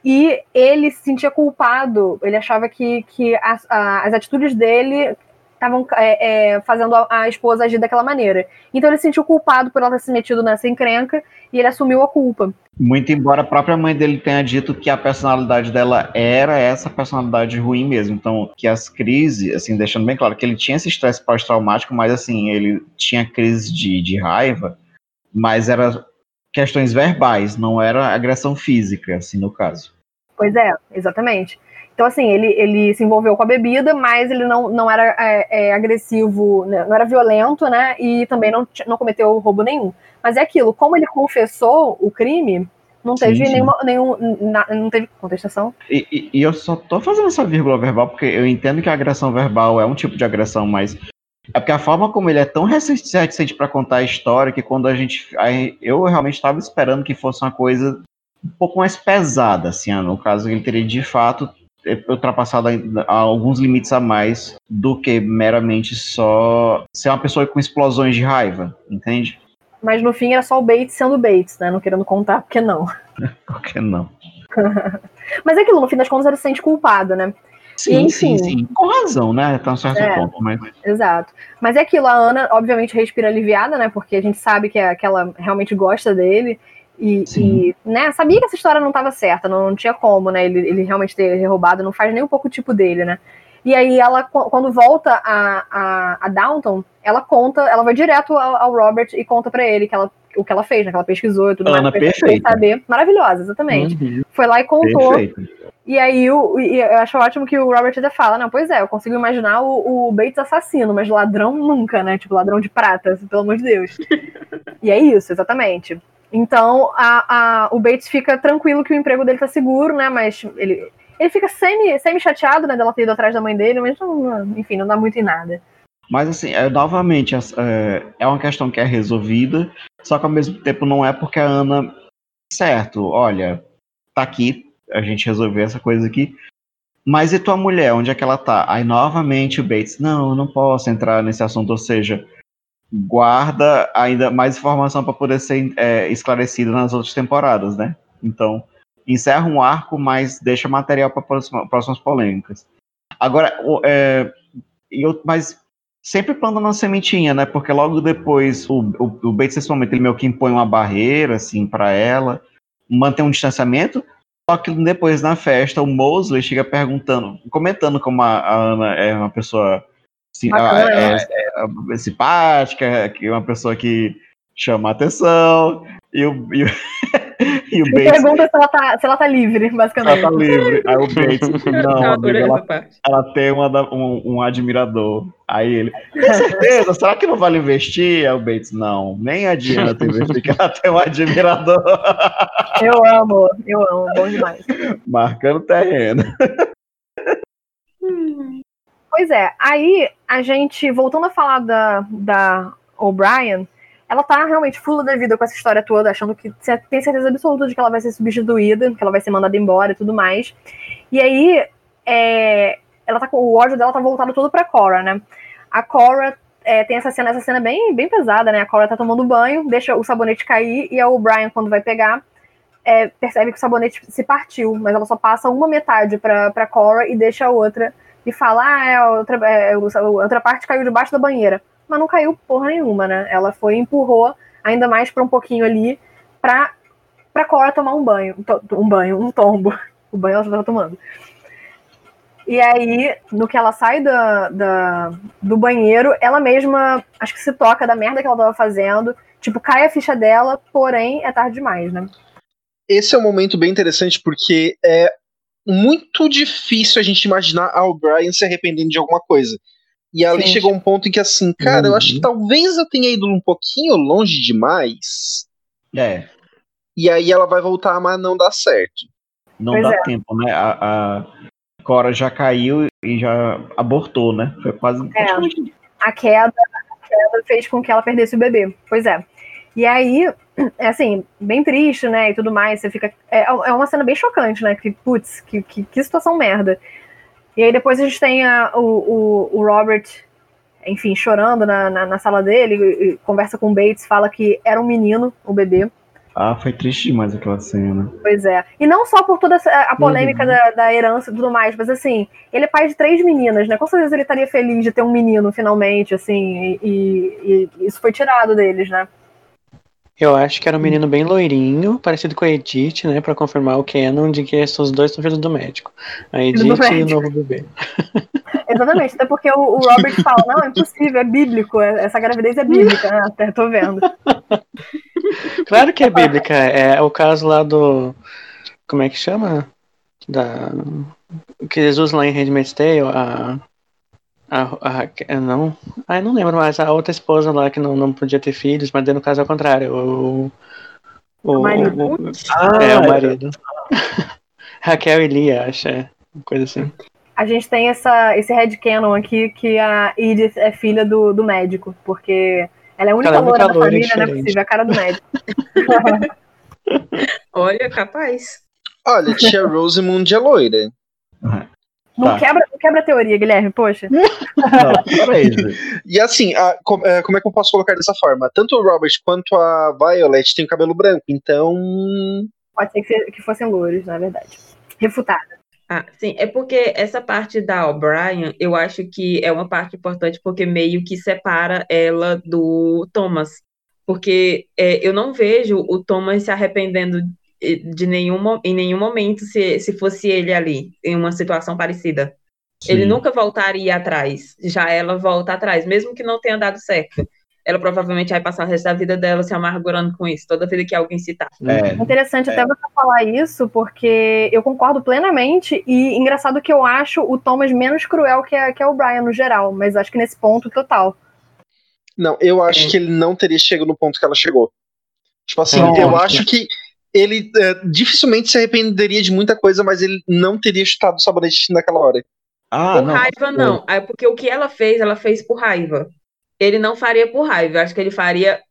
e ele se sentia culpado. Ele achava que, que as, as atitudes dele estavam é, é, fazendo a, a, esposa agir daquela maneira. Então ele se sentiu culpado por ela ter se metido nessa encrenca e ele assumiu a culpa. Muito embora a própria mãe dele tenha dito que a personalidade dela era essa personalidade ruim mesmo. Então, que as crises, assim, deixando bem claro que ele tinha esse estresse pós-traumático, mas assim, ele tinha crise de, de raiva, mas era questões verbais, não era agressão física, assim, no caso. Pois é, exatamente. Então, assim, ele, ele se envolveu com a bebida, mas ele não, não era é, é, agressivo, né, não era violento, né? E também não, não cometeu roubo nenhum. Mas é aquilo, como ele confessou o crime, não teve sim, sim. nenhuma. Nenhum, na, não teve contestação. E, e, e, eu só tô fazendo essa vírgula verbal porque eu entendo que a agressão verbal é um tipo de agressão, mas. É porque a forma como ele é tão reticente para contar a história que quando a gente. Eu realmente estava esperando que fosse uma coisa um pouco mais pesada, assim, no caso, ele teria de fato ultrapassado alguns limites a mais do que meramente só ser uma pessoa com explosões de raiva, entende? Mas no fim era só o Bates sendo Bates, né? Não querendo contar, porque não. <laughs> porque não. <laughs> mas é aquilo, no fim das contas ele se sente culpado, né? Sim, enfim, sim, sim. Com razão, né? Até um certo é, ponto. Mas... Exato. Mas é aquilo, a Ana, obviamente, respira aliviada, né? Porque a gente sabe que, é, que ela realmente gosta dele. E, e, né, sabia que essa história não estava certa, não, não, tinha como, né? Ele, ele realmente ter roubado, não faz nem um pouco o tipo dele, né? E aí ela, quando volta a, a, a Downton, ela conta, ela vai direto ao, ao Robert e conta para ele que ela, o que ela fez, né? Que ela pesquisou e tudo Ana mais. Perfeita. saber. Maravilhosa, exatamente. Uhum. Foi lá e contou. Perfeito. E aí o, e eu acho ótimo que o Robert até fala, não, pois é, eu consigo imaginar o, o Bates assassino, mas ladrão nunca, né? Tipo, ladrão de prata, pelo amor de Deus. <laughs> e é isso, exatamente. Então, a, a, o Bates fica tranquilo que o emprego dele tá seguro, né? Mas ele, ele fica semi, semi chateado, né, dela ter ido atrás da mãe dele, mas não, enfim, não dá muito em nada. Mas assim, é, novamente, é, é uma questão que é resolvida, só que ao mesmo tempo não é porque a Ana, certo, olha, tá aqui, a gente resolveu essa coisa aqui, mas e tua mulher, onde é que ela tá? Aí novamente o Bates, não, eu não posso entrar nesse assunto, ou seja, guarda ainda mais informação para poder ser é, esclarecida nas outras temporadas, né? Então, encerra um arco, mas deixa material para próxima, próximas polêmicas. Agora, é, eu, mas sempre plantando uma sementinha, né? Porque logo depois o, o, o Bates, nesse momento, ele meio que impõe uma barreira, assim, para ela, mantém um distanciamento, Só que depois na festa, o Mosley chega perguntando, comentando como a, a Ana é uma pessoa sim, é, é, é, simpática, que é uma pessoa que chama atenção. E o, e o, <laughs> e o Bates. Pergunta se ela, tá, se ela tá livre, basicamente. Ela tá livre. Aí o Bates, <laughs> não, amiga, ela, ela, tem uma, um, um, admirador. Aí ele, tem certeza? Será que não vale investir? Aí o Bates, não, nem adianta investir, que ela tem um admirador. Eu amo, eu amo, bom demais. Marcando terreno. Pois é, aí a gente, voltando a falar da, da O'Brien, ela tá realmente full da vida com essa história toda, achando que tem certeza absoluta de que ela vai ser substituída, que ela vai ser mandada embora e tudo mais. E aí, é, ela tá o ódio dela tá voltado todo pra Cora, né? A Cora é, tem essa cena, essa cena bem, bem pesada, né? A Cora tá tomando banho, deixa o sabonete cair, e a O'Brien, quando vai pegar, é, percebe que o sabonete se partiu, mas ela só passa uma metade pra, pra Cora e deixa a outra, e fala, ah, é, a outra, é, a outra parte caiu debaixo da banheira mas não caiu porra nenhuma, né? Ela foi empurrou ainda mais para um pouquinho ali pra, pra Cora tomar um banho. Um banho, um tombo. <laughs> O banho ela já tava tomando. E aí, no que ela sai da, da, do banheiro, ela mesma, acho que se toca da merda que ela tava fazendo. Tipo, cai a ficha dela, porém é tarde demais, né? Esse é um momento bem interessante porque é muito difícil a gente imaginar a O'Brien se arrependendo de alguma coisa. E ali Sim. chegou um ponto em que, assim, cara, uhum. eu acho que uhum. talvez eu tenha ido um pouquinho longe demais. É. E aí ela vai voltar, mas não dá certo. Não pois dá é. tempo, né? A, a, Cora já caiu e já abortou, né? Foi quase. É. A queda, a queda fez com que ela perdesse o bebê. Pois é. E aí, é assim, bem triste, né? E tudo mais. Você fica. É, é uma cena bem chocante, né? Que, putz, que, que, que situação merda. E aí depois a gente tem a, o, o, o, Robert, enfim, chorando na, na, na sala dele, conversa com o Bates, fala que era um menino, o bebê. Ah, foi triste demais aquela cena. Pois é. E não só por toda a polêmica uhum. da, da, herança e tudo mais, mas assim, ele é pai de três meninas, né? Com certeza ele estaria feliz de ter um menino finalmente, assim, e, e isso foi tirado deles, né? Eu acho que era um menino bem loirinho, parecido com a Edith, né? Pra confirmar o canon de que os dois são filhos do médico. A Edith e o novo bebê. <laughs> Exatamente, até porque o, o, Robert <laughs> fala, não, é impossível, é bíblico, é, essa gravidez é bíblica, né? Até tô vendo. <laughs> Claro que é bíblica, é o caso lá do. Como é que chama? Da. Que Jesus lá em Handmaid's Tale, a. A, a, não. Ah, eu não lembro mais. A outra esposa lá que não, não podia ter filhos, mas no caso ao contrário. O, o, o marido. O, ah, é, o marido. Raquel e Lia, acho. É, uma coisa assim. A gente tem essa, esse headcanon aqui que a Edith é filha do, do médico, porque ela é a única ela é loura da família, não é possível, a cara do médico. <laughs> Olha, capaz. Olha, tia Rosamund é loira. Não, tá. quebra, não quebra a teoria, Guilherme, poxa. Não, <laughs> <laughs> e assim, a, é, como é que eu posso colocar dessa forma? Tanto o Robert quanto a Violet têm cabelo branco, então. Pode ser que, que fossem louros, na verdade. Refutada. Ah, sim, é porque essa parte da O'Brien, eu acho que é uma parte importante porque meio que separa ela do Thomas. Porque é, eu não vejo o Thomas se arrependendo de nenhum, em nenhum momento se, se fosse ele ali, em uma situação parecida. Sim. Ele nunca voltaria atrás. Já ela volta atrás, mesmo que não tenha dado certo. Ela provavelmente vai passar o resto da vida dela se amargurando com isso, toda vida que alguém citar. É, interessante é. até você falar isso, porque eu concordo plenamente, e engraçado que eu acho o Thomas menos cruel que, a, que a o Brian no geral, mas acho que nesse ponto total. Não, eu acho é. que ele não teria chegado no ponto que ela chegou. Tipo assim, eu acho que ele é, dificilmente se arrependeria de muita coisa, mas ele não teria chutado o sabonete naquela hora. Ah, por não. raiva, não. É porque o que ela fez, ela fez por raiva. Ele não faria por raiva. Eu acho que ele faria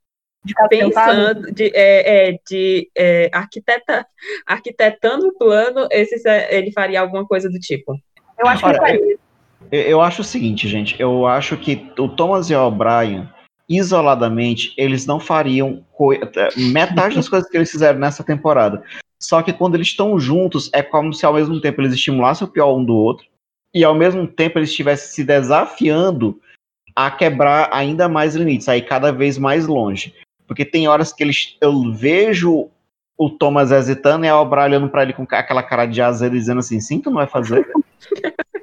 de pensando, de, é, é, de é, arquiteta, arquitetando o plano, esse, ele faria alguma coisa do tipo. Eu acho que ele faria. Eu, eu acho o seguinte, gente. Eu acho que o Thomas e o O'Brien isoladamente, eles não fariam metade das coisas que eles fizeram nessa temporada. Só que quando eles estão juntos, é como se ao mesmo tempo eles estimulassem o pior um do outro, e ao mesmo tempo eles estivessem se desafiando a quebrar ainda mais limites, aí cada vez mais longe. Porque tem horas que eles, eu vejo o Thomas hesitando e a O'Brien olhando pra ele com aquela cara de azedo dizendo assim, sim, tu não vai fazer? <laughs>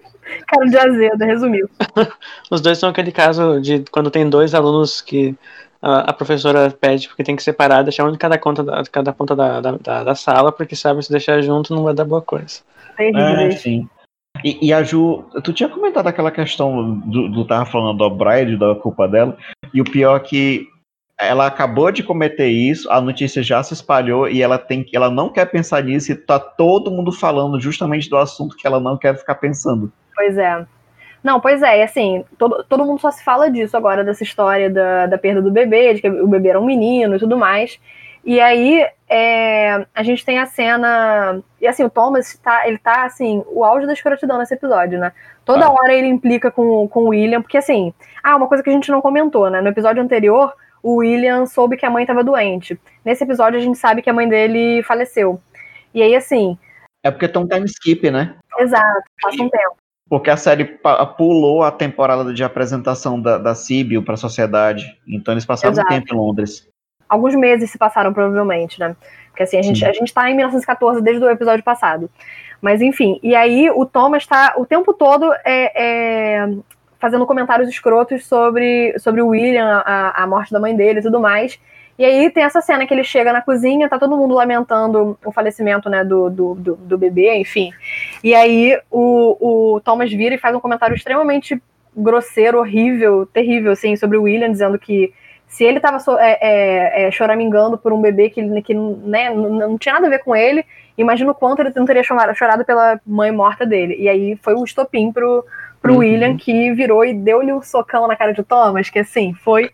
cara de azedo, resumiu. <laughs> Os dois são aquele caso de quando tem dois alunos que a, a professora pede porque tem que separar, deixar um de cada, conta da, cada ponta da, da, da, sala, porque sabe se deixar junto não vai dar boa coisa. É, sim. E, e, a Ju, tu tinha comentado aquela questão do, do tava falando do O'Brien, da culpa dela, e o pior é que ela acabou de cometer isso, a notícia já se espalhou e ela tem ela não quer pensar nisso e tá todo mundo falando justamente do assunto que ela não quer ficar pensando. Pois é. Não, pois é, e assim, todo, todo mundo só se fala disso agora, dessa história da, da perda do bebê, de que o bebê era um menino e tudo mais. E aí é, a gente tem a cena. E assim, o Thomas tá, ele tá assim, o auge da escrotidão nesse episódio, né? Toda ah. hora ele implica com, com o William, porque assim, ah, uma coisa que a gente não comentou, né? No episódio anterior, o William soube que a mãe estava doente. Nesse episódio, a gente sabe que a mãe dele faleceu. E aí, assim. É porque tem um time skip, né? Exato, passa um tempo. Porque a série pulou a temporada de apresentação da, da Sibyl para a sociedade. Então eles passaram Exato. um tempo em Londres alguns meses se passaram, provavelmente, né? Porque assim, a gente, a gente tá em 1914 desde o episódio passado. Mas enfim, e aí o Thomas está o tempo todo é, é, fazendo comentários escrotos sobre, sobre o William, a, a morte da mãe dele e tudo mais. E aí tem essa cena que ele chega na cozinha, tá todo mundo lamentando o falecimento, né, do, do, do, do bebê, enfim. E aí o, o Thomas vira e faz um comentário extremamente grosseiro, horrível, terrível, assim, sobre o William, dizendo que se ele estava é, é, é, choramingando por um bebê que, que né, não tinha nada a ver com ele, imagina o quanto ele não teria chorado pela mãe morta dele. E aí foi o estopim pro, pro uhum. William, que virou e deu-lhe um socão na cara de Thomas, que assim, foi.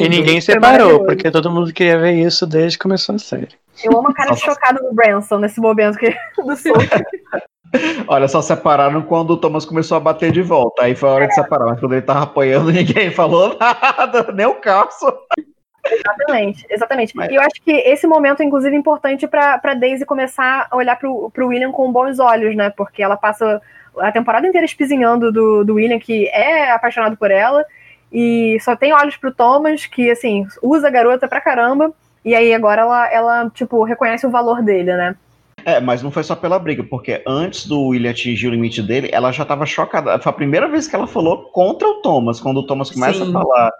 E ninguém separou, porque todo mundo queria ver isso desde que começou a série. Eu amo a cara chocada do Branson nesse momento que, <laughs> do soco. <laughs> Olha, só separaram quando o Thomas começou a bater de volta. Aí foi a hora é. de separar. Mas quando ele tava apoiando, <laughs> ninguém falou nada, nem o Carson. Exatamente, exatamente. Mas... E eu acho que esse momento, inclusive, é importante para Daisy começar a olhar pro, pro William com bons olhos, né? Porque ela passa a temporada inteira espizinhando do, do William, que é apaixonado por ela, e só tem olhos pro Thomas, que, assim, usa a garota pra caramba, e aí agora ela, ela tipo, reconhece o valor dele, né? É, mas não foi só pela briga, porque antes do William atingir o limite dele, ela já estava chocada. Foi a primeira vez que ela falou contra o Thomas, quando o Thomas começa Sim. a falar,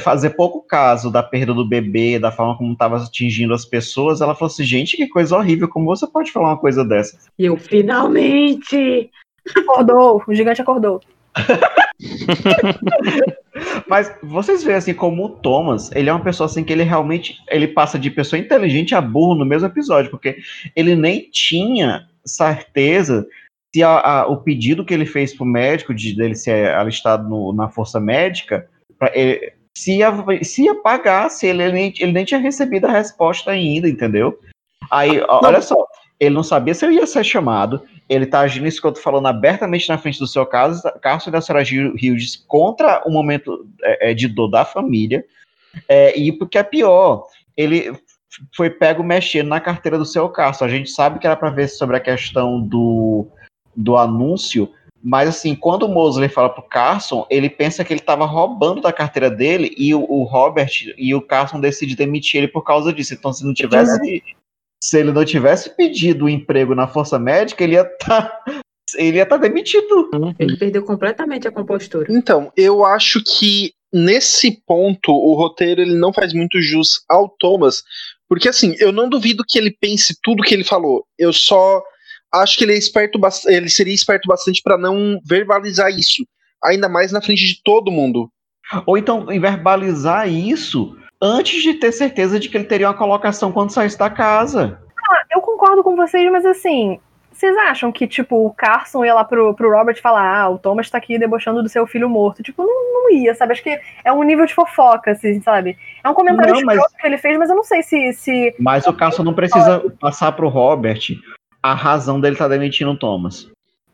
fazer pouco caso da perda do bebê, da forma como estava atingindo as pessoas, ela falou assim: gente, que coisa horrível, como você pode falar uma coisa dessa? E eu, finalmente! Acordou, o gigante acordou. <laughs> Mas vocês veem assim como o Thomas, ele é uma pessoa assim que ele realmente ele passa de pessoa inteligente a burro no mesmo episódio, porque ele nem tinha certeza se a, a, o pedido que ele fez pro médico de dele ser alistado no, na força médica, ele, se, ia, se ia pagar, se ele, ele, nem, ele nem tinha recebido a resposta ainda, entendeu? Aí, olha só, ele não sabia se ele ia ser chamado, ele tá agindo tô falando abertamente na frente do seu caso, Carlos da senhora Hughes contra o momento é, é, de dor da família, é, e porque é pior, ele foi pego mexendo na carteira do seu Carlos. A gente sabe que era para ver sobre a questão do, do anúncio, mas assim, quando o Mosley fala pro Carson, ele pensa que ele estava roubando da carteira dele e o, o, Robert e o Carson decidem demitir ele por causa disso. Então, se não tivesse se ele não tivesse pedido o um emprego na Força Médica, ele ia estar. Tá, ele ia estar tá demitido. Ele perdeu completamente a compostura. Então, eu acho que nesse ponto o roteiro ele não faz muito jus ao Thomas, porque assim, eu não duvido que ele pense tudo que ele falou. Eu só acho que ele é esperto, ele seria esperto bastante para não verbalizar isso, ainda mais na frente de todo mundo. Ou então verbalizar isso antes de ter certeza de que ele teria uma colocação quando saísse da casa. Ah, eu concordo com vocês, mas assim, vocês acham que, tipo, o Carson ia lá pro, pro Robert falar, ah, o Thomas tá aqui debochando do seu filho morto? Tipo, não, não ia, sabe? Acho que é um nível de fofoca, assim, sabe? É um comentário não, mas... que ele fez, mas eu não sei se. se... Mas o Carson não precisa passar pro Robert a razão dele tá demitindo o Thomas.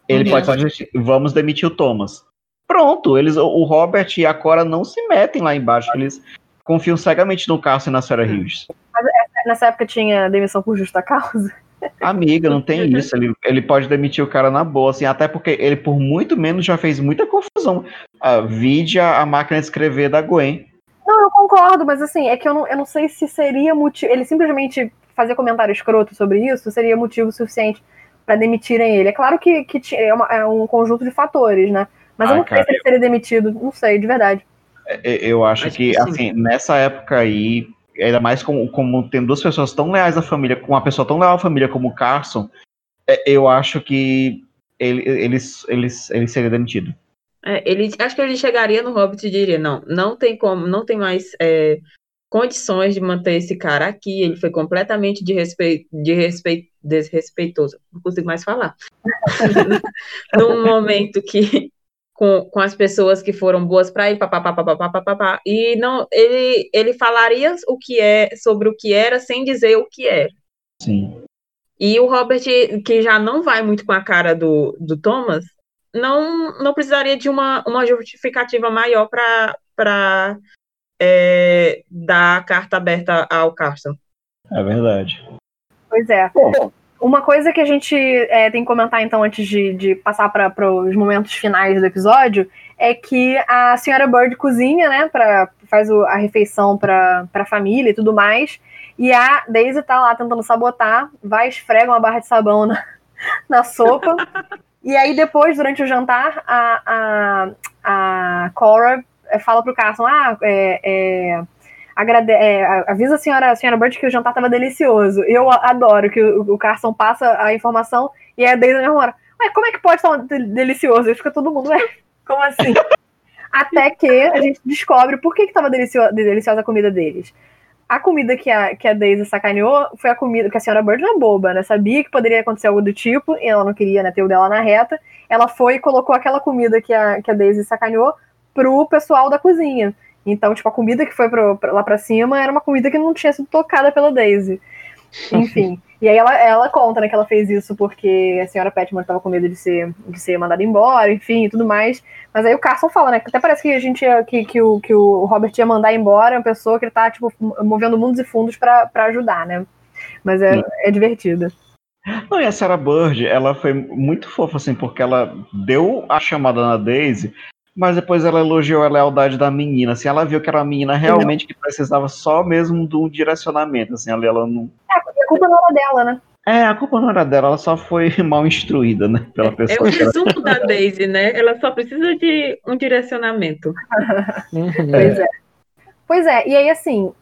Ele uhum. pode só dizer, vamos demitir o Thomas. Pronto, eles, o Robert e a Cora não se metem lá embaixo. Eles confiam cegamente no Carson e na Sarah Hughes. Mas é, nessa época tinha demissão por justa causa? <laughs> Amiga, não tem isso. Ele, ele pode demitir o cara na boa, assim, até porque ele, por muito menos, já fez muita confusão. A vide a, a máquina de escrever da Gwen. Não, eu concordo, mas assim, é que eu não, eu não sei se seria motivo. Ele simplesmente fazer comentário escroto sobre isso seria motivo suficiente para demitirem ele. É claro que, que é, uma, é, um conjunto de fatores, né? Mas ah, eu não cara, sei se ele seria demitido, não sei, de verdade. É, é, eu acho, acho que, que assim, nessa época aí, ainda mais como, como tem duas pessoas tão leais à família, com uma pessoa tão leal à família como o Carson, eu acho que ele, ele, ele, ele seria demitido. É, ele, acho que ele chegaria no Hobbit e diria, não, não tem como, não tem mais é, condições de manter esse cara aqui, ele foi completamente de respeito, de respeito, desrespeitoso, não consigo mais falar. <laughs> Num momento que com, com as pessoas que foram boas para ele, papapá, papapá, papapá, e não, ele, ele falaria o que é sobre o que era sem dizer o que era. Sim. E o Robert, que já não vai muito com a cara do, do Thomas, não, não precisaria de uma, uma justificativa maior para é, dar a carta aberta ao Carson. É verdade. Pois é. Bom. Uma coisa que a gente é, tem que comentar, então, antes de, de passar para os momentos finais do episódio, é que a senhora Bird cozinha, né, pra, faz o, a refeição para a família e tudo mais, e a Daisy tá lá tentando sabotar, vai esfrega uma barra de sabão na, <laughs> na sopa, E aí, depois, durante o jantar, a, a, a Cora eh, fala pro Carson: Ah, é, é, agrade é, avisa a senhora, a senhora Bird que o jantar tava delicioso. Eu adoro que o, o Carson passa a informação e aí a Daisy mesma hora: Ué, como é que pode estar delicioso? E fica todo mundo, ué, como assim? <laughs> Até que a gente descobre por que, que tava deliciosa, deliciosa a comida deles a comida que a, que a Daisy sacaneou foi a comida que a senhora Bird não é boba, né? Sabia que poderia acontecer algo do tipo, e ela não queria né, ter o dela na reta. Ela foi e colocou aquela comida que a, que a Daisy sacaneou pro pessoal da cozinha. Então, tipo, a comida que foi pro, lá pra cima era uma comida que não tinha sido tocada pela Daisy. <laughs> Enfim. E aí ela, ela conta, né, que ela fez isso porque a senhora Petman estava com medo de ser, de ser mandada embora, enfim, e tudo mais. Mas aí o Carson fala, né, que até parece que a gente ia, que, que, o, que o Robert ia mandar embora uma pessoa que ele tá, tipo, movendo mundos e fundos para ajudar, né. Mas é, é divertido. Não, e a Sarah Bird, ela foi muito fofa, assim, porque ela deu a chamada na Daisy mas depois ela elogiou a lealdade da menina, assim, ela viu que era uma menina realmente que precisava só mesmo de um direcionamento, assim, ali ela não... É, a culpa não era dela, né? É, a culpa não era dela, ela só foi <laughs> mal instruída, né, pela pessoa. É o resumo da Daisy, né? Ela só precisa de um direcionamento. pois é. Pois é, e aí assim,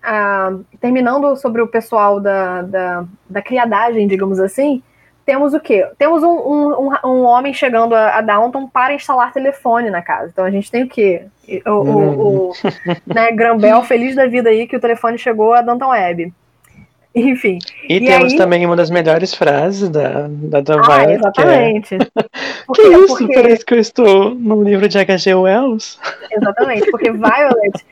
terminando sobre o pessoal da, da, da criadagem, digamos assim, temos o quê? Temos um, um, um homem chegando a, a, Downton para instalar telefone na casa. Então a gente tem o quê? O, o, o né, Grambel feliz da vida aí que o telefone chegou a Downton Web. Enfim. E, e temos aí... também uma das melhores frases da, da Dan ah, Exatamente. Que, é... <laughs> que isso? Porque... Parece que eu estou no livro de H.G. Wells. Exatamente, porque Violet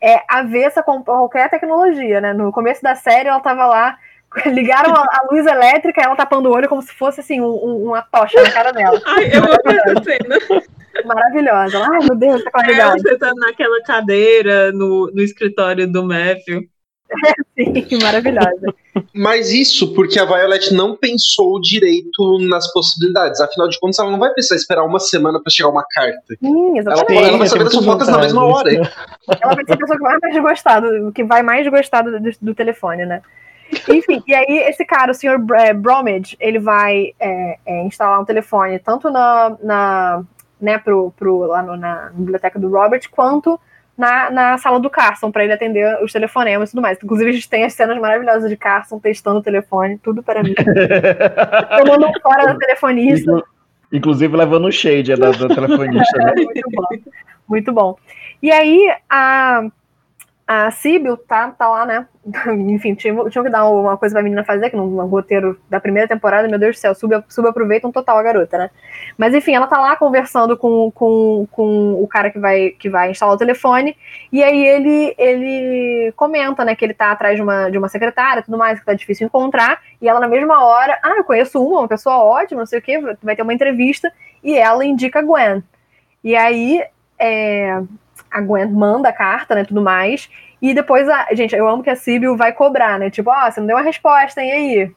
é avessa com qualquer tecnologia, né? No começo da série ela estava lá <laughs> Ligaram a, a, luz elétrica, ela tapando o olho como se fosse assim, um, uma tocha na cara dela. Ai, eu amo essa cena. Maravilhosa. Ai, meu Deus, essa qualidade. É, você tá naquela cadeira no, no escritório do Matthew. É, <laughs> sim, maravilhosa. Mas isso porque a Violet não pensou direito nas possibilidades. Afinal de contas, ela não vai precisar esperar uma semana para chegar uma carta. Sim, exatamente. Ela, ela vai saber das fofocas na mesma hora. Ela vai ser a pessoa que vai mais gostar, do, que vai mais gostar do, do telefone, né? <laughs> Enfim, e aí esse cara, o senhor é, Bromage, ele vai é, é, instalar um telefone tanto na, na né, pro, pro, lá no, na biblioteca do Robert, quanto na, na sala do Carson, para ele atender os telefonemas e tudo mais. Inclusive, a gente tem as cenas maravilhosas de Carson testando o telefone, tudo para mim. <laughs> Tomando fora da telefonista. Inclusive levando o shade da, da telefonista. Né? <laughs> muito bom. Muito bom. E aí, a, a Sibyl tá, tá lá, né? <laughs> Enfim, tinha, tinha que dar uma coisa pra menina fazer, que no, no roteiro da primeira temporada, meu Deus do céu, sub, subaproveitam total a garota, né? Mas enfim, ela tá lá conversando com, com, com o cara que vai, que vai instalar o telefone, e aí ele, ele comenta, né, que ele tá atrás de uma, de uma secretária tudo mais, que tá difícil encontrar, e ela na mesma hora, ah, eu conheço uma, uma pessoa ótima, não sei o que, vai ter uma entrevista, e ela indica a Gwen. E aí, é, a Gwen manda a carta, né, tudo mais, e depois, a, gente, eu amo que a Sibyl vai cobrar, né, tipo, ó, oh, você não deu uma resposta, e aí?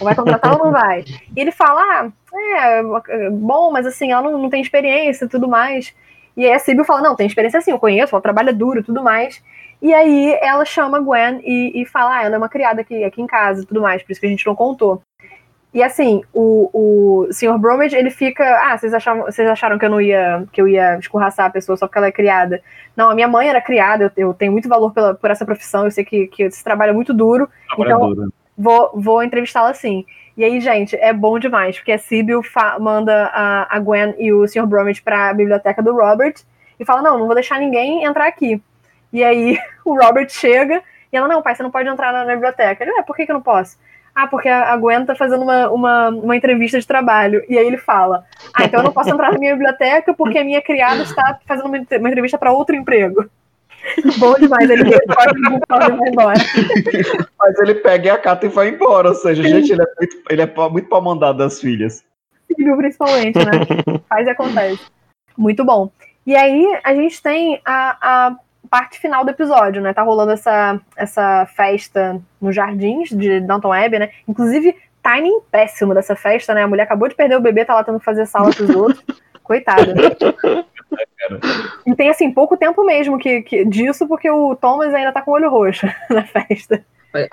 Vai contratar ou não vai? E ele fala, ah, é, bom, mas assim, ela não, não tem experiência e tudo mais. E aí a Sibyl fala, não, tem experiência sim, eu conheço, ela trabalha duro tudo mais. E aí ela chama a Gwen e, e fala, ah, ela é uma criada aqui, aqui em casa e tudo mais, por isso que a gente não contou. E assim, o, o Sr. Bromage, ele fica. Ah, vocês acharam, vocês acharam que eu não ia. que eu ia escorraçar a pessoa só porque ela é criada. Não, a minha mãe era criada, eu, eu tenho muito valor pela, por essa profissão, eu sei que, que esse trabalho é muito duro. então, duro. vou, vou entrevistá-la assim. E aí, gente, é bom demais, porque a Sibyl manda a, a Gwen e o Sr. Bromage pra biblioteca do Robert e fala: Não, não vou deixar ninguém entrar aqui. E aí <laughs> o Robert chega e ela: Não, pai, você não pode entrar na, na biblioteca. Ele: É, por que, que eu não posso? Ah, porque a Gwen tá fazendo uma, uma, uma entrevista de trabalho. E aí ele fala: Ah, então eu não posso entrar na minha biblioteca porque a minha criada está fazendo uma, uma entrevista para outro emprego. <laughs> Bom demais, ele pode e vai embora. <laughs> Mas ele pega e a cata e vai embora. Ou seja, gente, ele é muito, ele é muito pau mandado das filhas. Filho, principalmente, né? Faz e acontece. Muito bom. E aí a gente tem a, a parte final do episódio, né? Tá rolando essa, essa festa nos jardins de Downton Abbey, né? Inclusive, timing péssimo dessa festa, né? A mulher acabou de perder o bebê, tá lá tendo que fazer sala pros outros. <laughs> Coitada. E tem, assim, pouco tempo mesmo que, que, disso, porque o Thomas ainda tá com o olho roxo <laughs> na festa.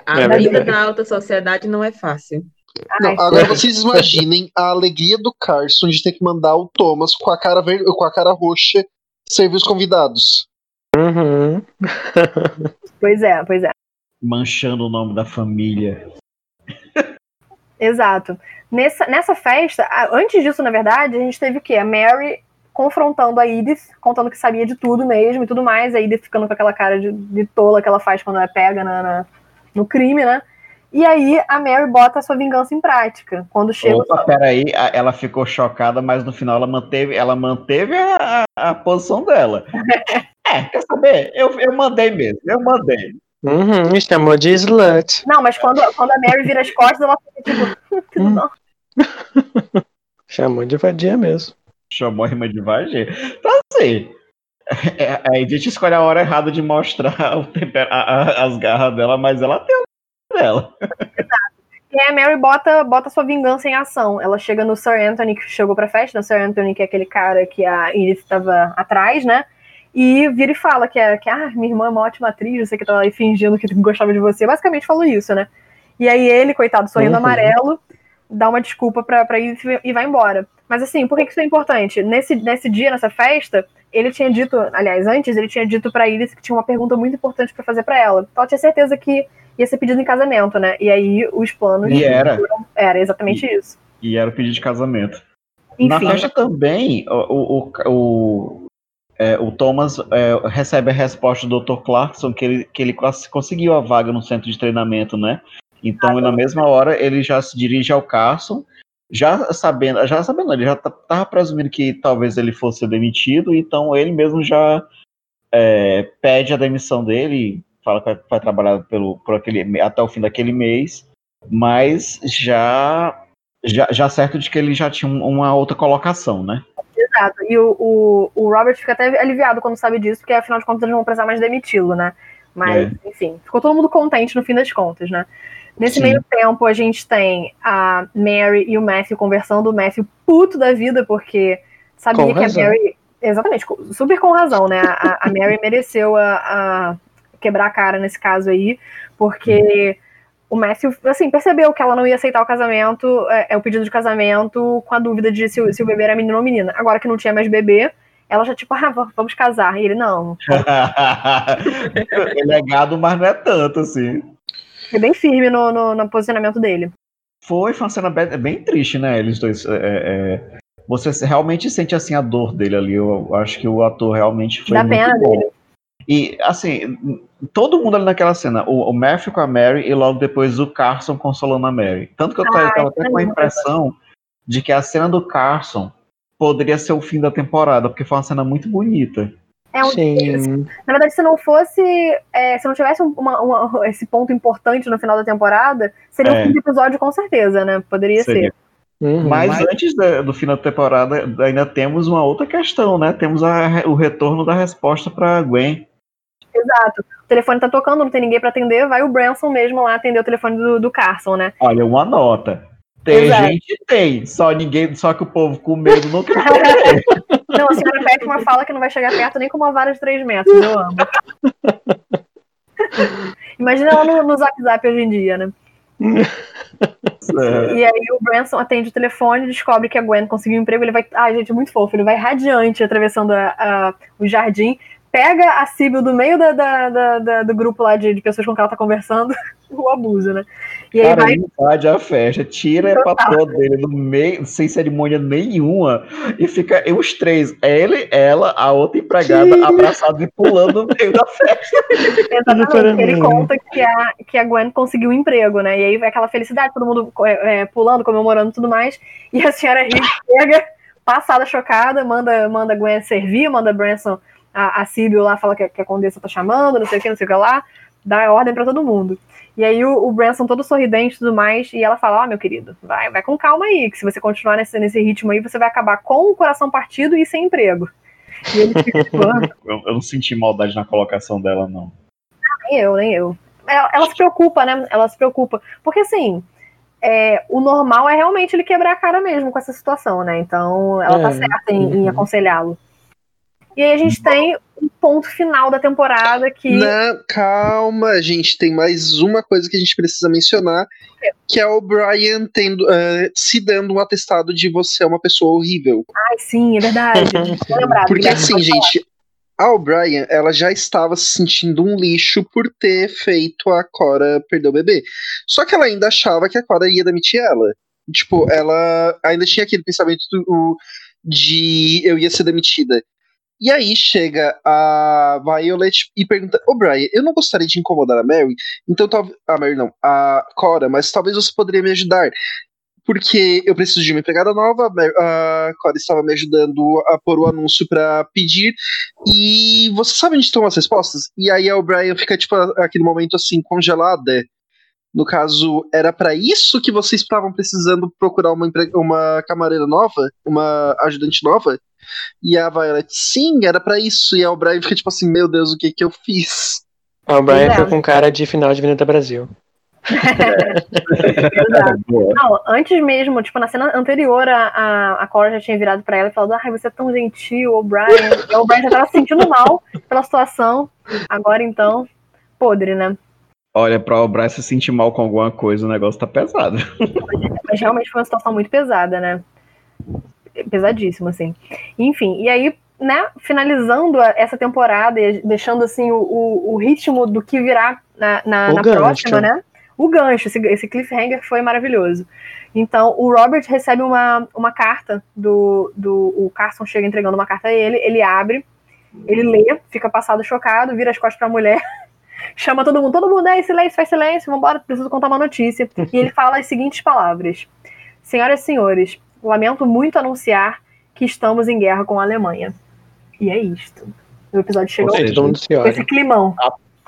A é vida da alta sociedade não é fácil. Não, agora vocês imaginem a alegria do Carson de ter que mandar o Thomas com a cara, ver... com a cara roxa servir os convidados. Uhum. <laughs> pois é, pois é. Manchando o nome da família. Exato. Nessa, nessa festa, antes disso, na verdade, a gente teve o quê? A Mary confrontando a Edith, contando que sabia de tudo mesmo e tudo mais. A Edith ficando com aquela cara de, de tola que ela faz quando ela pega na, na, no crime, né? E aí a Mary bota a sua vingança em prática. Quando chega. Opa, peraí, ela ficou chocada, mas no final ela manteve, ela manteve a, a posição dela. <laughs> é, quer saber? Eu, eu mandei mesmo, eu mandei. Uhum, chamou de slut. Não, mas quando, quando a Mary vira as costas, ela fica tipo, hum. bom. <laughs> chamou de vadia mesmo. Chamou a rima de vadia. Então assim. É, a gente escolhe a hora errada de mostrar <laughs> o temper, a, a, as garras dela, mas ela tem dela. Exato. E aí a Mary bota, bota sua vingança em ação. Ela chega no Sir Anthony, que chegou pra festa, no Sir Anthony, que é aquele cara que a Edith estava atrás, né? E vira e fala que, é, que ah, minha irmã é uma ótima atriz, você que tava aí fingindo que gostava de você. Basicamente falou isso, né? E aí ele, coitado, sorrindo uhum. amarelo, dá uma desculpa pra, pra Edith e vai embora. Mas assim, por que, que isso é importante? Nesse, nesse dia, nessa festa, ele tinha dito, aliás, antes, ele tinha dito pra Edith que tinha uma pergunta muito importante para fazer para ela. Então ela tinha certeza que ia ser pedido em casamento, né? E aí os planos. E era. Era exatamente e, isso. E era o pedido de casamento. Enfim. Na festa também, o, o, o, é, o Thomas é, recebe a resposta do Dr. Clarkson que ele, que ele conseguiu a vaga no centro de treinamento, né? Então, ah, na mesma hora, ele já se dirige ao Carson, já sabendo, já sabendo, ele já estava presumindo que talvez ele fosse demitido, então ele mesmo já é, pede a demissão dele, fala que vai, vai trabalhar pelo, por aquele, até o fim daquele mês, mas já, já, já certo de que ele já tinha uma outra colocação, né? Exato. E o, o, o Robert fica até aliviado quando sabe disso, porque afinal de contas eles não vão precisar mais demiti-lo, né? Mas, é. enfim, ficou todo mundo contente no fim das contas, né? Nesse Sim. meio tempo, a gente tem a Mary e o Matthew conversando, o Matthew puto da vida, porque sabia com que razão. a Mary. Exatamente, super com razão, né? A, a Mary mereceu a, a quebrar a cara nesse caso aí, porque o Matthew, assim, percebeu que ela não ia aceitar o casamento, é, é o pedido de casamento, com a dúvida de se, se, o bebê era menino ou menina. Agora que não tinha mais bebê, ela já, tipo, ah, vamos casar. E ele, não. <laughs> é legado, mas não é tanto, assim. É bem firme no, no, no posicionamento dele. Foi, foi uma cena bem, bem triste, né? Eles dois. É, é, você realmente sente assim a dor dele ali. Eu acho que o ator realmente foi. Da muito pena bom. dele. E, assim, todo mundo ali naquela cena, o, o Matthew com a Mary e logo depois o Carson consolando a Mary. Tanto que eu tava, tava até com a impressão de que a cena do Carson poderia ser o fim da temporada, porque foi uma cena muito bonita. É um, Sim. Na verdade, se não fosse. É, se não tivesse uma, uma, <laughs> esse ponto importante no final da temporada, seria é. um fim de episódio com certeza, né? Poderia seria. ser. Uhum, mas, mas, antes do final da temporada, ainda temos uma outra questão, né? Temos a, o retorno da resposta para Gwen. Exato. O telefone tá tocando, não tem ninguém para atender, vai o Branson mesmo lá atender o telefone do, do Carson, né? Olha, uma nota. Tem Exato. gente, tem. Só ninguém, só que o povo com medo não quer <laughs> Não, a senhora Beckman fala que não vai chegar perto nem com uma vara de 3 metros. Eu amo. <laughs> Imagina ela no, no Zap Zap hoje em dia, né? É. E aí o Branson atende o telefone, descobre que a Gwen conseguiu um emprego, ele vai. Ai, gente, é muito fofo. Ele vai radiante atravessando a- a- o jardim, pega a Sibyl do meio da, da- da- da- do grupo lá de, de pessoas com quem ela tá conversando, <laughs> o abuso, né? E aí Cara, vai. invade a festa, tira a patroa dele do meio, sem cerimônia nenhuma, e fica os três, ele, ela, a outra empregada, abraçados e pulando no meio da festa. <laughs> Exatamente, ele conta que a, que a Gwen conseguiu um emprego, né? E aí vai aquela felicidade, todo mundo é, é, pulando, comemorando e tudo mais. E a senhora Higgs <laughs> chega, passada, chocada, manda, manda a Gwen servir, manda a Branson, a, a lá, fala que, que a Condessa tá chamando, não sei o que, não sei o que lá, dá ordem pra todo mundo. E aí o, o Branson todo sorridente e tudo mais, e ela fala, ó, meu querido, vai, vai com calma aí, que se você continuar nesse, nesse ritmo aí, você vai acabar com o coração partido e sem emprego. E ele fica <laughs> tipo, "Ah, Eu, eu não senti maldade na colocação dela, não. nem eu, nem eu. Ela, ela se preocupa, né? Ela se preocupa. Porque assim, é, o normal é realmente ele quebrar a cara mesmo com essa situação, né? Então ela tá É. certa em, em Uhum. aconselhá-lo. E aí a gente tem o ponto final da temporada que. Não, calma, a gente tem mais uma coisa que a gente precisa mencionar, que é o Brian tendo, eh, se dando um atestado de você é uma pessoa horrível. Ai, sim, é verdade. <laughs> Lembrado, Porque Guilherme, assim, falar. gente, a O'Brien, ela já estava se sentindo um lixo por ter feito a Cora perder o bebê. Só que ela ainda achava que a Cora ia demitir ela. Tipo, ela ainda tinha aquele pensamento do- de eu ia ser demitida. E aí chega a Violet e pergunta: Ô Brian, eu não gostaria de incomodar a Mary, então talvez. A Mary não, a Cora, mas talvez você poderia me ajudar. Porque eu preciso de uma empregada nova, a Cora estava me ajudando a pôr o anúncio pra pedir. E você sabe onde estão as respostas? E aí a O'Brien fica, tipo, aquele momento assim, congelada. No caso, era pra isso que vocês estavam precisando procurar uma, empre- uma camareira nova? Uma ajudante nova? E a Violet, sim, era pra isso. E a O'Brien fica tipo assim, meu Deus, o que que eu fiz? O Brian Exato. foi com cara de final de Avenida Brasil. Exato. <laughs> Não, antes mesmo, tipo, na cena anterior, a, a, a Cora já tinha virado pra ela e falado: Ai, você é tão gentil, O'Brien. E o O'Brien já tava se sentindo mal pela situação. Agora então, podre, né? Olha, pra O'Brien se sentir mal com alguma coisa, o negócio tá pesado. Mas realmente foi uma situação muito pesada, né? Pesadíssima, assim. Enfim, e aí, né, finalizando essa temporada e deixando, assim, o, o, o ritmo do que virá na, na, O na próxima, né? O gancho, esse, esse cliffhanger foi maravilhoso. Então, o Robert recebe uma, uma carta do, do. O Carson chega entregando uma carta a ele, ele abre, ele lê, fica passado chocado, vira as costas pra mulher, <laughs> chama todo mundo, todo mundo, aí, silêncio, faz silêncio, vambora, preciso contar uma notícia. <laughs> E ele fala as seguintes palavras: Senhoras e senhores, lamento muito anunciar que estamos em guerra com a Alemanha. E é isto. O episódio chega Ou ao seja, com esse climão.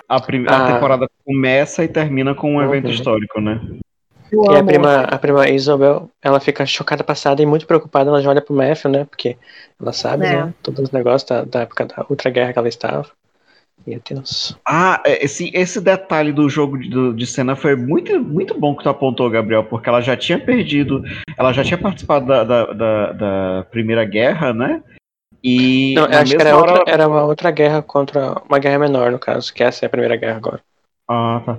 A, prim- a Ah. temporada começa e termina com um evento Uhum. histórico, né? Eu E a prima, a prima Isabel, ela fica chocada, passada e muito preocupada. Ela já olha pro Matthew, né? Porque ela sabe, É. né? Todos os negócios da, da época da Ultra Guerra que ela estava. Meu Deus. Ah, é, esse, esse detalhe do jogo de, de cena foi muito, muito bom que tu apontou, Gabriel, porque ela já tinha perdido, ela já tinha participado da, da, da- da Primeira Guerra, né? E Não, acho que era, hora outra, era uma outra guerra contra. Uma guerra menor, no caso, que essa é a primeira guerra agora. Ah, tá.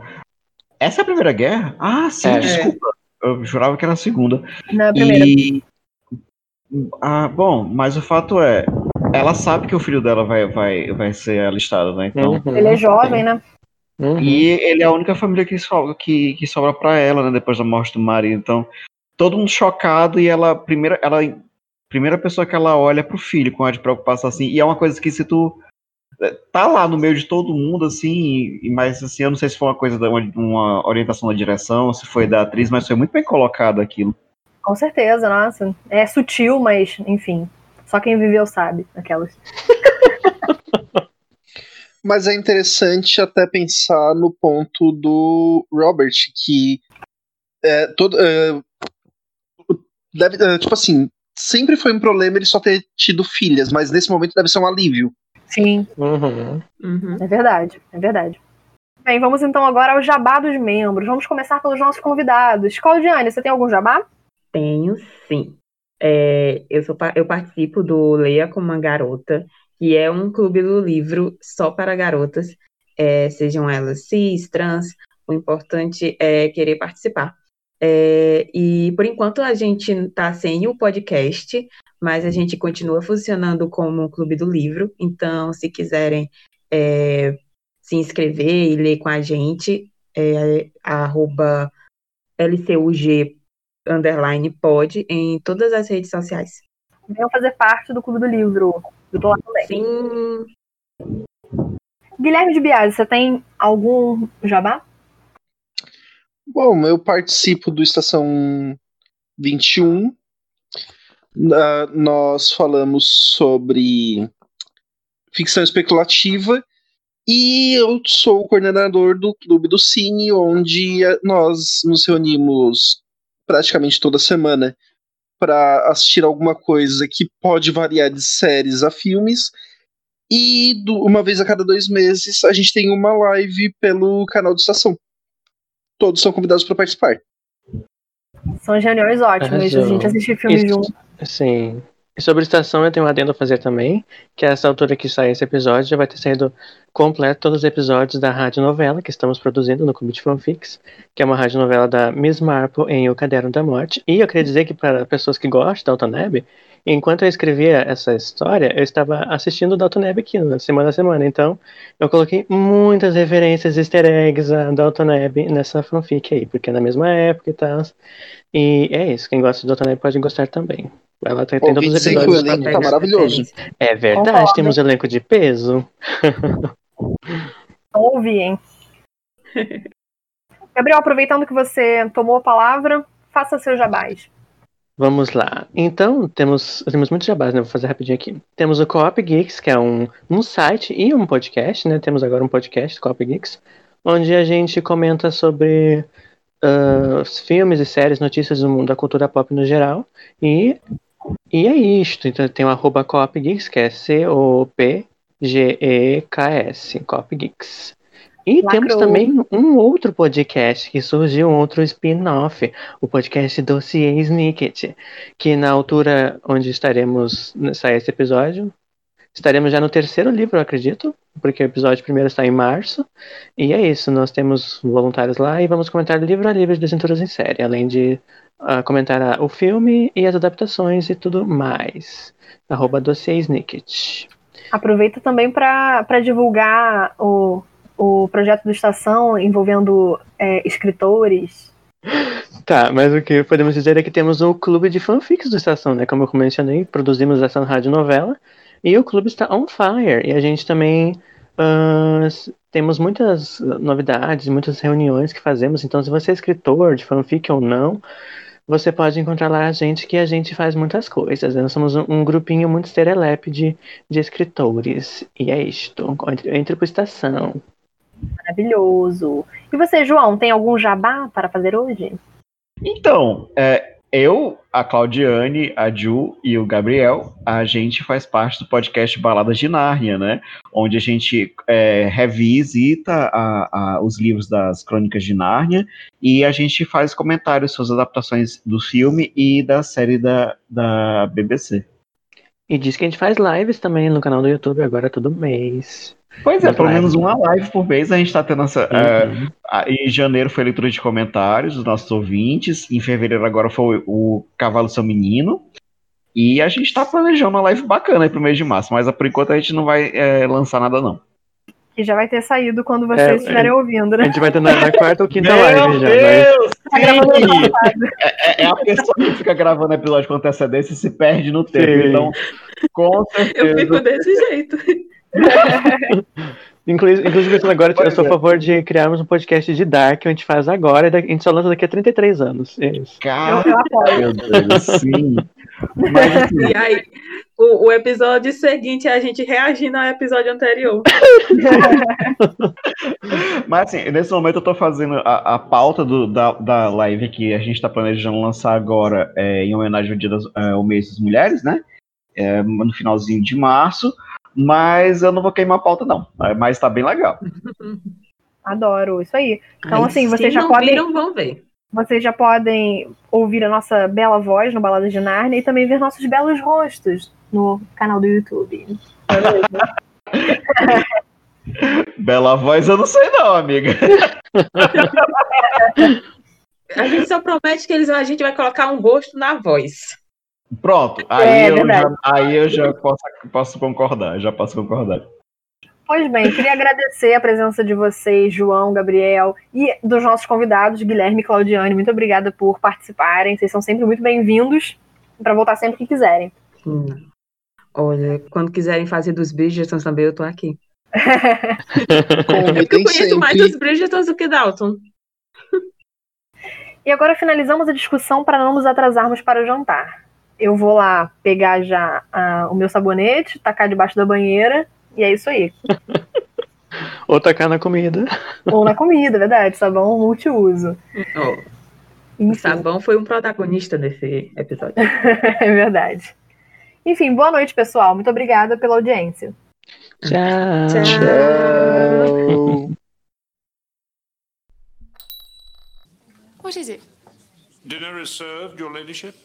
Essa é a Primeira Guerra? Ah, sim, É. desculpa. Eu jurava que era a segunda. Na primeira. E. Ah, bom, mas o fato é, ela sabe que o filho dela vai, vai, vai ser alistado, né? Então. Uhum. Ele é jovem, né? Uhum. E ele é a única família que sobra, que, que sobra pra ela, né? Depois da morte do marido. Então, todo mundo chocado e ela, primeira, ela, primeira pessoa que ela olha pro filho com a de preocupação, assim. E é uma coisa que se tu eh, tá lá no meio de todo mundo, assim, e- mas assim, eu não sei se foi uma coisa, da, uma, uma orientação da direção, se foi da atriz, mas foi muito bem colocado aquilo. Com certeza, nossa. É sutil, mas, enfim. Só quem viveu sabe. Aquelas. <laughs> Mas é interessante até pensar no ponto do Robert, que é, todo, é, deve, é, tipo assim, sempre foi um problema ele só ter tido filhas, mas nesse momento deve ser um alívio. Sim, Uhum. Uhum. é verdade. É verdade. Bem, vamos então agora ao jabá dos membros. Vamos começar pelos nossos convidados. Claudiane, você tem algum jabá? Tenho sim. É, eu, sou, eu participo do Leia como uma Garota, que é um clube do livro só para garotas, é, sejam elas cis, trans, o importante é querer participar. É, e por enquanto a gente está sem o podcast, mas a gente continua funcionando como um clube do livro. Então, se quiserem é, se inscrever e ler com a gente, é arroba LCUG underline pode em todas as redes sociais. Venham fazer parte do Clube do Livro. Eu tô lá também. Sim. Guilherme de Biasi, você tem algum jabá? Bom, eu participo do Estação 21. Uh, nós falamos sobre ficção especulativa e eu sou o coordenador do Clube do Cine, onde nós nos reunimos praticamente toda semana para assistir alguma coisa que pode variar de séries a filmes. E do, uma vez a cada dois meses a gente tem uma live pelo canal do Estação. Todos são convidados para participar. São reuniões ótimas, Arrasou. a gente assistir filmes Isso, junto. Sim. E sobre estação eu tenho um adendo a fazer também, que a essa altura que sai esse episódio já vai ter saído completo todos os episódios da rádio novela que estamos produzindo no de Fanfics, que é uma rádio novela da Miss Marple em O Caderno da Morte. E eu queria dizer que para pessoas que gostam da Altoneb, enquanto eu escrevia essa história, eu estava assistindo Dalton Neb aqui, na semana a semana. Então, eu coloquei muitas referências easter eggs a Dalton nessa fanfic aí, porque é na mesma época e tal. E é isso, quem gosta de Dalton Neb pode gostar também. Ela tem, tem todos os episódios. O elenco tá maravilhoso. É verdade, Concordo. temos elenco de peso. Ouvi, hein? <laughs> Gabriel, aproveitando que você tomou a palavra, faça seu jabás. Vamos lá. Então, temos, temos muitos jabás, né? Vou fazer rapidinho aqui. Temos o Coop Geeks, que é um, um site e um podcast, né? Temos agora um podcast, Coop Geeks, onde a gente comenta sobre uh, filmes e séries, notícias do mundo da cultura pop no geral. E e é isto. Então tem o arroba Copgeeks, que é C-O-P-G-E-K-S, Copgeeks. E Lacrou. temos também um outro podcast que surgiu, um outro spin-off, o podcast Dossier Snicket, que na altura onde estaremos sair esse episódio, estaremos já no terceiro livro, eu acredito, porque o episódio primeiro está em março. E é isso, nós temos voluntários lá e vamos comentar livro a livro de Desventuras em Série, além de uh, comentar o filme e as adaptações e tudo mais. Arroba Snicket. Aproveita também para divulgar o, o projeto do Estação envolvendo é, escritores. Tá, mas o que podemos dizer é que temos o clube de fanfics do Estação, né? Como eu mencionei, produzimos essa rádio novela e o clube está on fire. E a gente também uh, temos muitas novidades, muitas reuniões que fazemos. Então, se você é escritor de fanfic ou não, você pode encontrar lá a gente que a gente faz muitas coisas. Né? Nós somos um, um, grupinho muito serelepe de, de escritores. E é isto. Entre, entre por estação. Maravilhoso. E você, João, tem algum jabá para fazer hoje? Então, é, eu, a Claudiane, a Ju e o Gabriel, a gente faz parte do podcast Baladas de Nárnia, né? Onde a gente é, revisita a, a, os livros das Crônicas de Nárnia e a gente faz comentários sobre as adaptações do filme e da série da, da BBC. E diz que a gente faz lives também no canal do YouTube agora todo mês. Pois é, pelo menos uma live por mês a gente está tendo essa. Uhum. Uh, em janeiro foi a leitura de comentários dos nossos ouvintes. Em fevereiro agora foi o Cavalo Seu Menino. E a gente está planejando uma live bacana aí pro mês de março, mas por enquanto a gente não vai é, lançar nada, não. Que já vai ter saído quando vocês é, estiverem é, ouvindo, né? A gente vai ter na, na quarta ou quinta Meu live já. Deus, mas... é, é, a pessoa que fica gravando episódio com antecedência e se perde no tempo. Sim. Então, com certeza. Eu fico desse jeito. <laughs> Inclusive, inclusive agora eu sou a favor de criarmos um podcast de Dark que a gente faz agora e a gente só lança daqui a 33 anos. É isso. Cara, meu Deus, sim. Mas, <laughs> assim, e aí, o, o, episódio seguinte é a gente reagindo ao episódio anterior. <laughs> Mas assim, nesse momento eu tô fazendo a, a pauta do, da, da live que a gente tá planejando lançar agora é, em homenagem ao, dia das, é, ao mês das mulheres, né? É, no finalzinho de março. Mas eu não vou queimar a pauta, não. Mas tá bem legal. <laughs> Adoro, isso aí. Então, assim, vocês já podem. Viram, vão ver. Vocês já podem ouvir a nossa bela voz no Balada de Narnia e também ver nossos belos rostos no canal do YouTube. <laughs> Bela voz eu não sei não, amiga. <laughs> A gente só promete que eles, a gente vai colocar um gosto na voz. Pronto, aí, É, eu, já, aí eu já posso, posso concordar, já posso concordar. Pois bem, queria agradecer a presença de vocês, João, Gabriel, e dos nossos convidados, Guilherme e Claudiane. Muito obrigada por participarem. Vocês são sempre muito bem-vindos para voltar sempre que quiserem. Hum. Olha, quando quiserem fazer dos Bridgertons também, eu tô aqui. <laughs> Porque eu conheço mais sempre. dos Bridgertons do que Dalton. E agora finalizamos a discussão para não nos atrasarmos para o jantar. Eu vou lá pegar já ah, o meu sabonete, tacar debaixo da banheira, e é isso aí. <laughs> Ou tacar na comida. Ou na comida, verdade, sabão multiuso. Ó, o Enfim, Sabão foi um protagonista desse episódio. <laughs> é verdade. Enfim, boa noite, pessoal. Muito obrigada pela audiência. Tchau. Tchau. What is it? Dinner is served, your ladyship.